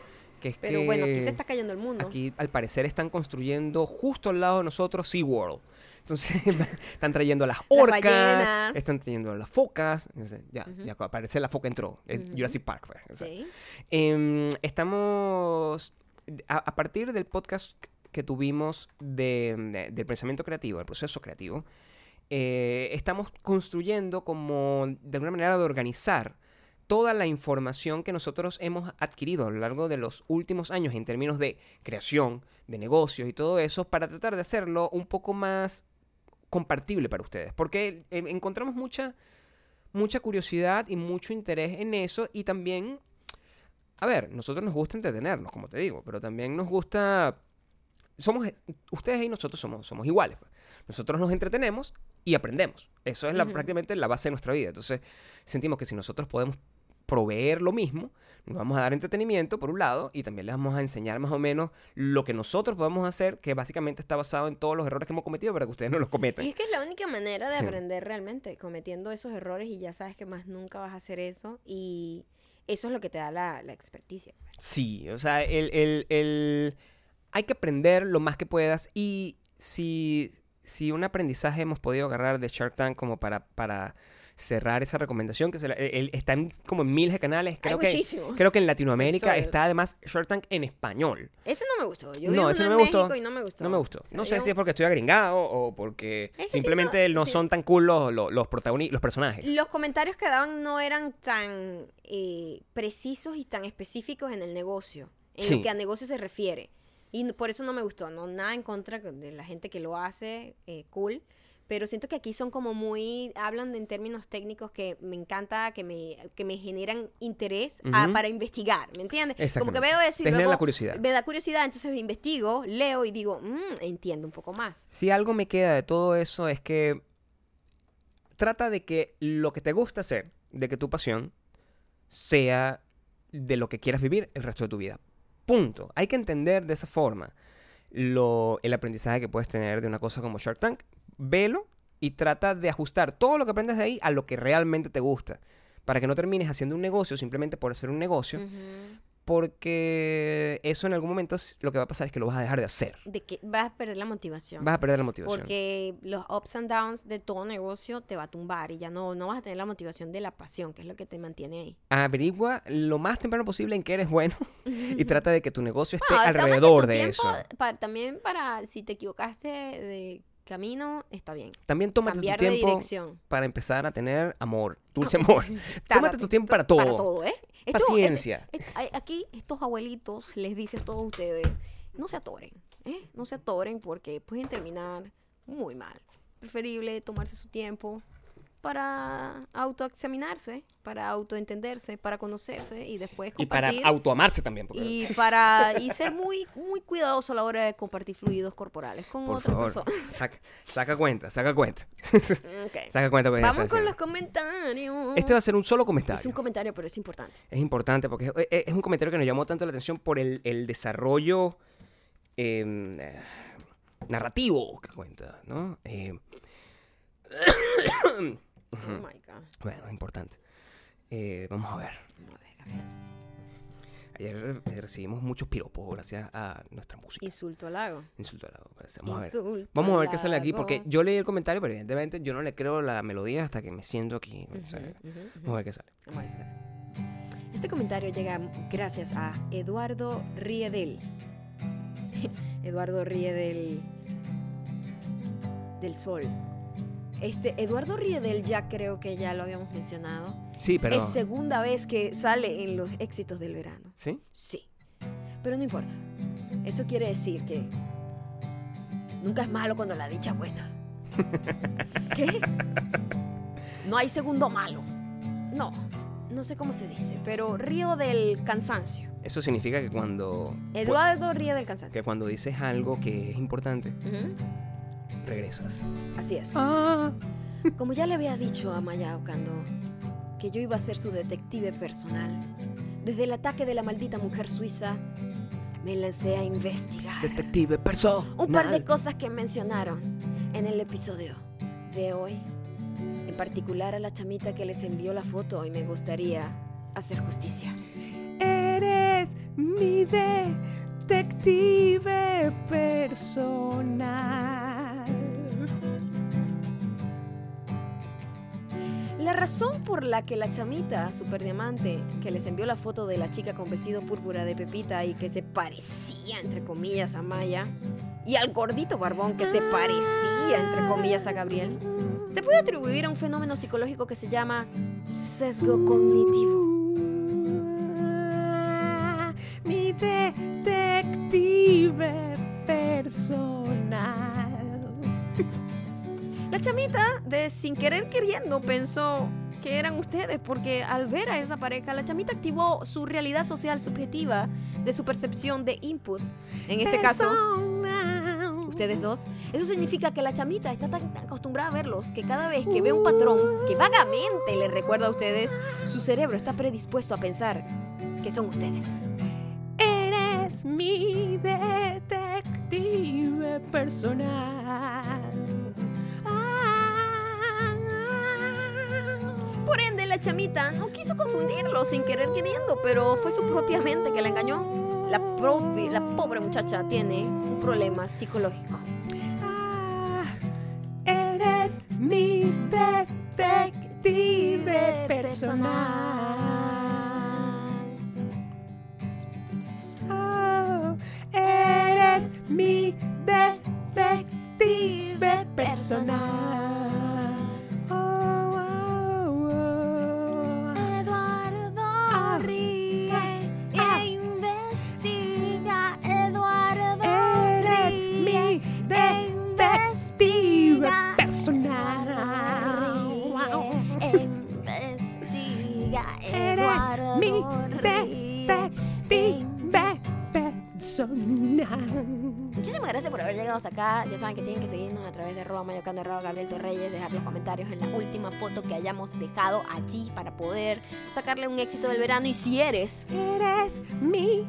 que es Pero que bueno, aquí se está cayendo el mundo. aquí al parecer están construyendo justo al lado de nosotros SeaWorld. Entonces están trayendo a las orcas, ballenas. están trayendo a las focas. entonces, ya, ya parece la foca entró. Jurassic Park. pues, o sea. Em, estamos, a, a partir del podcast que tuvimos de, de- del pensamiento creativo, del proceso creativo, eh, estamos construyendo como de alguna manera de organizar toda la información que nosotros hemos adquirido a lo largo de los últimos años en términos de creación, de negocios y todo eso, para tratar de hacerlo un poco más compartible para ustedes. Porque eh, encontramos mucha, mucha curiosidad y mucho interés en eso y también, a ver, nosotros nos gusta entretenernos, como te digo, pero también nos gusta... Somos, ustedes y nosotros somos, somos iguales. pues. Nosotros nos entretenemos y aprendemos. Eso es la, prácticamente la base de nuestra vida. Entonces, sentimos que si nosotros podemos proveer lo mismo, nos vamos a dar entretenimiento por un lado y también les vamos a enseñar más o menos lo que nosotros podemos hacer, que básicamente está basado en todos los errores que hemos cometido para que ustedes no los cometan. Y es que es la única manera de Sí. aprender realmente, cometiendo esos errores y ya sabes que más nunca vas a hacer eso y eso es lo que te da la, la experticia. Sí, o sea, el, el- el- hay que aprender lo más que puedas y si, si un aprendizaje hemos podido agarrar de Shark Tank como para, para cerrar esa recomendación, que se la- el- está en como en miles de canales, creo, Hay que, muchísimos. creo que en Latinoamérica está además Shark Tank en español. Ese no me gustó. Yo No, vi ese uno no en me gustó. México y no me gustó. No me gustó. O sea, No sé yo- si es porque estoy agringado o porque Ese sí simplemente no- no, sí. son tan cool los, los, los protagoni- los personajes. Los comentarios que daban no eran tan eh, precisos y tan específicos en el negocio, en Sí. lo que a negocio se refiere. Y n- por eso no me gustó, no nada en contra de la gente que lo hace, eh, cool. Pero siento que aquí son como muy, hablan de- en términos técnicos que me encanta, que me, que me generan interés a- Ujú. para investigar, ¿me entiendes? Como que veo eso y Te luego la curiosidad. me da curiosidad, entonces investigo, leo y digo, "Mm, entiendo un poco más. Si algo me queda de todo eso es que trata de que lo que te gusta hacer, de que tu pasión, sea de lo que quieras vivir el resto de tu vida. Punto. Hay que entender de esa forma lo, el aprendizaje que puedes tener de una cosa como Shark Tank. Velo y trata de ajustar todo lo que aprendes de ahí a lo que realmente te gusta. Para que no termines haciendo un negocio simplemente por hacer un negocio. Porque eso en algún momento lo que va a pasar es que lo vas a dejar de hacer. De que vas a perder la motivación. Vas a perder la motivación. Porque los ups and downs de todo negocio te va a tumbar y ya no, no vas a tener la motivación de la pasión, que es lo que te mantiene ahí. averigua lo más temprano posible en qué eres bueno y trata de que tu negocio esté alrededor de eso. pa- también para, si te equivocaste de camino, está bien. También tómate Cambiar tu de tiempo dirección. para empezar a tener amor, dulce amor. tómate tu tiempo para todo. Para todo, ¿eh? Esto- Paciencia. aquí estos abuelitos les dicen a todos ustedes, no se atoren, ¿eh? No se atoren porque pueden terminar muy mal. Preferible tomarse su tiempo para autoexaminarse, para autoentenderse, para conocerse y después Y para compartir. autoamarse también. porque- y para y ser muy muy cuidadoso a la hora de compartir fluidos corporales con por otras favor, personas. saca, saca cuenta, saca cuenta. Ok. Saca cuenta con Vamos con los comentarios. Este va a ser un solo comentario. es un comentario, pero es importante. Es importante porque es, es- es un comentario que nos llamó tanto la atención por el, el desarrollo em, eh, narrativo que cuenta, ¿no? Eh, Oh my God. bueno, importante. Eh, vamos a ver. A ver, a ver. Ayer eh, recibimos muchos piropos gracias a nuestra música. Insulto al lago. Insulto al parece. Vamos a ver. Vamos a ver qué sale aquí, porque lago. yo leí el comentario, pero evidentemente yo no le creo la melodía hasta que me siento aquí. o sea. Vamos a ver qué sale. Vamos a ver. Este comentario llega gracias a Eduardo Riedel. Eduardo Riedel del Sol. Este, Eduardo Riedel ya creo que ya lo habíamos mencionado. Sí, pero... Es segunda vez que sale en los éxitos del verano. ¿Sí? Sí. Pero no importa. Eso quiere decir que nunca es malo cuando la dicha es buena. ¿Qué? No hay segundo malo. No, no sé cómo se dice, pero río del cansancio. Eso significa que cuando... Eduardo ríe del Que cansancio. cuando dices algo que es importante, regresas. Así es. Ah. Como ya le había dicho a Maya Ocando que yo iba a ser su detective personal, desde el ataque de la maldita mujer suiza, me lancé a investigar. Detective personal. Un par de cosas que mencionaron en el episodio de hoy. En particular a la chamita que les envió la foto y me gustaría hacer justicia. Eres mi detective personal. La razón por la que la chamita superdiamante que les envió la foto de la chica con vestido púrpura de Pepita y que se parecía entre comillas a Maya y al gordito barbón que se parecía entre comillas a Gabriel se puede atribuir a un fenómeno psicológico que se llama sesgo cognitivo. Mi detective personal. La chamita, de sin querer queriendo, pensó que eran ustedes, porque al ver a esa pareja, la chamita activó su realidad social subjetiva de su percepción de input. En este caso, ustedes dos. Eso significa que la chamita está tan acostumbrada a verlos que cada vez que ve un patrón que vagamente le recuerda a ustedes, su cerebro está predispuesto a pensar que son ustedes. Eres mi detective personal. Por ende, la chamita no quiso confundirlo sin querer queriendo, pero fue su propia mente que la engañó. La, pobre muchacha tiene un problema psicológico. Ah, eres mi detective personal. Oh, eres mi detective personal. Hasta acá. Ya saben que tienen que seguirnos a través de arroba mayocando, arroba Gabriel Torreyes, dejar los comentarios en la última foto que hayamos dejado allí para poder sacarle un éxito del verano. Y si eres Eres mi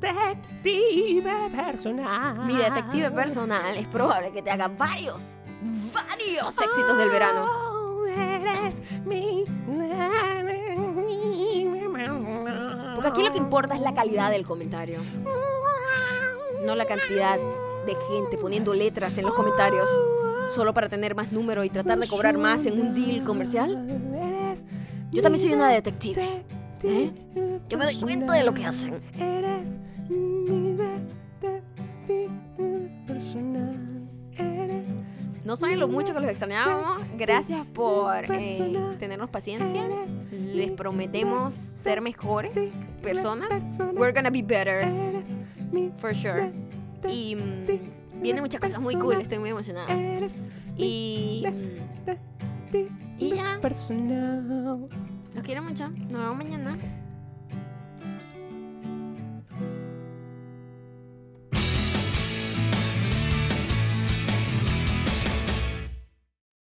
detective personal. mi detective personal, es probable que te haga varios, varios éxitos del verano. Oh, eres mi Porque aquí lo que importa es la calidad del comentario, no la cantidad de gente poniendo letras en los comentarios solo para tener más número y tratar de cobrar más en un deal comercial. Yo también soy una detective. ¿eh? Yo me doy cuenta de lo que hacen. No saben lo mucho que los extrañábamos. Gracias por eh, tenernos paciencia. Les prometemos ser mejores personas. We're gonna be better, for sure. Y mm, vienen muchas cosas muy cool. Estoy muy emocionada. Y, detective y ya, personal. los quiero mucho. Nos vemos mañana.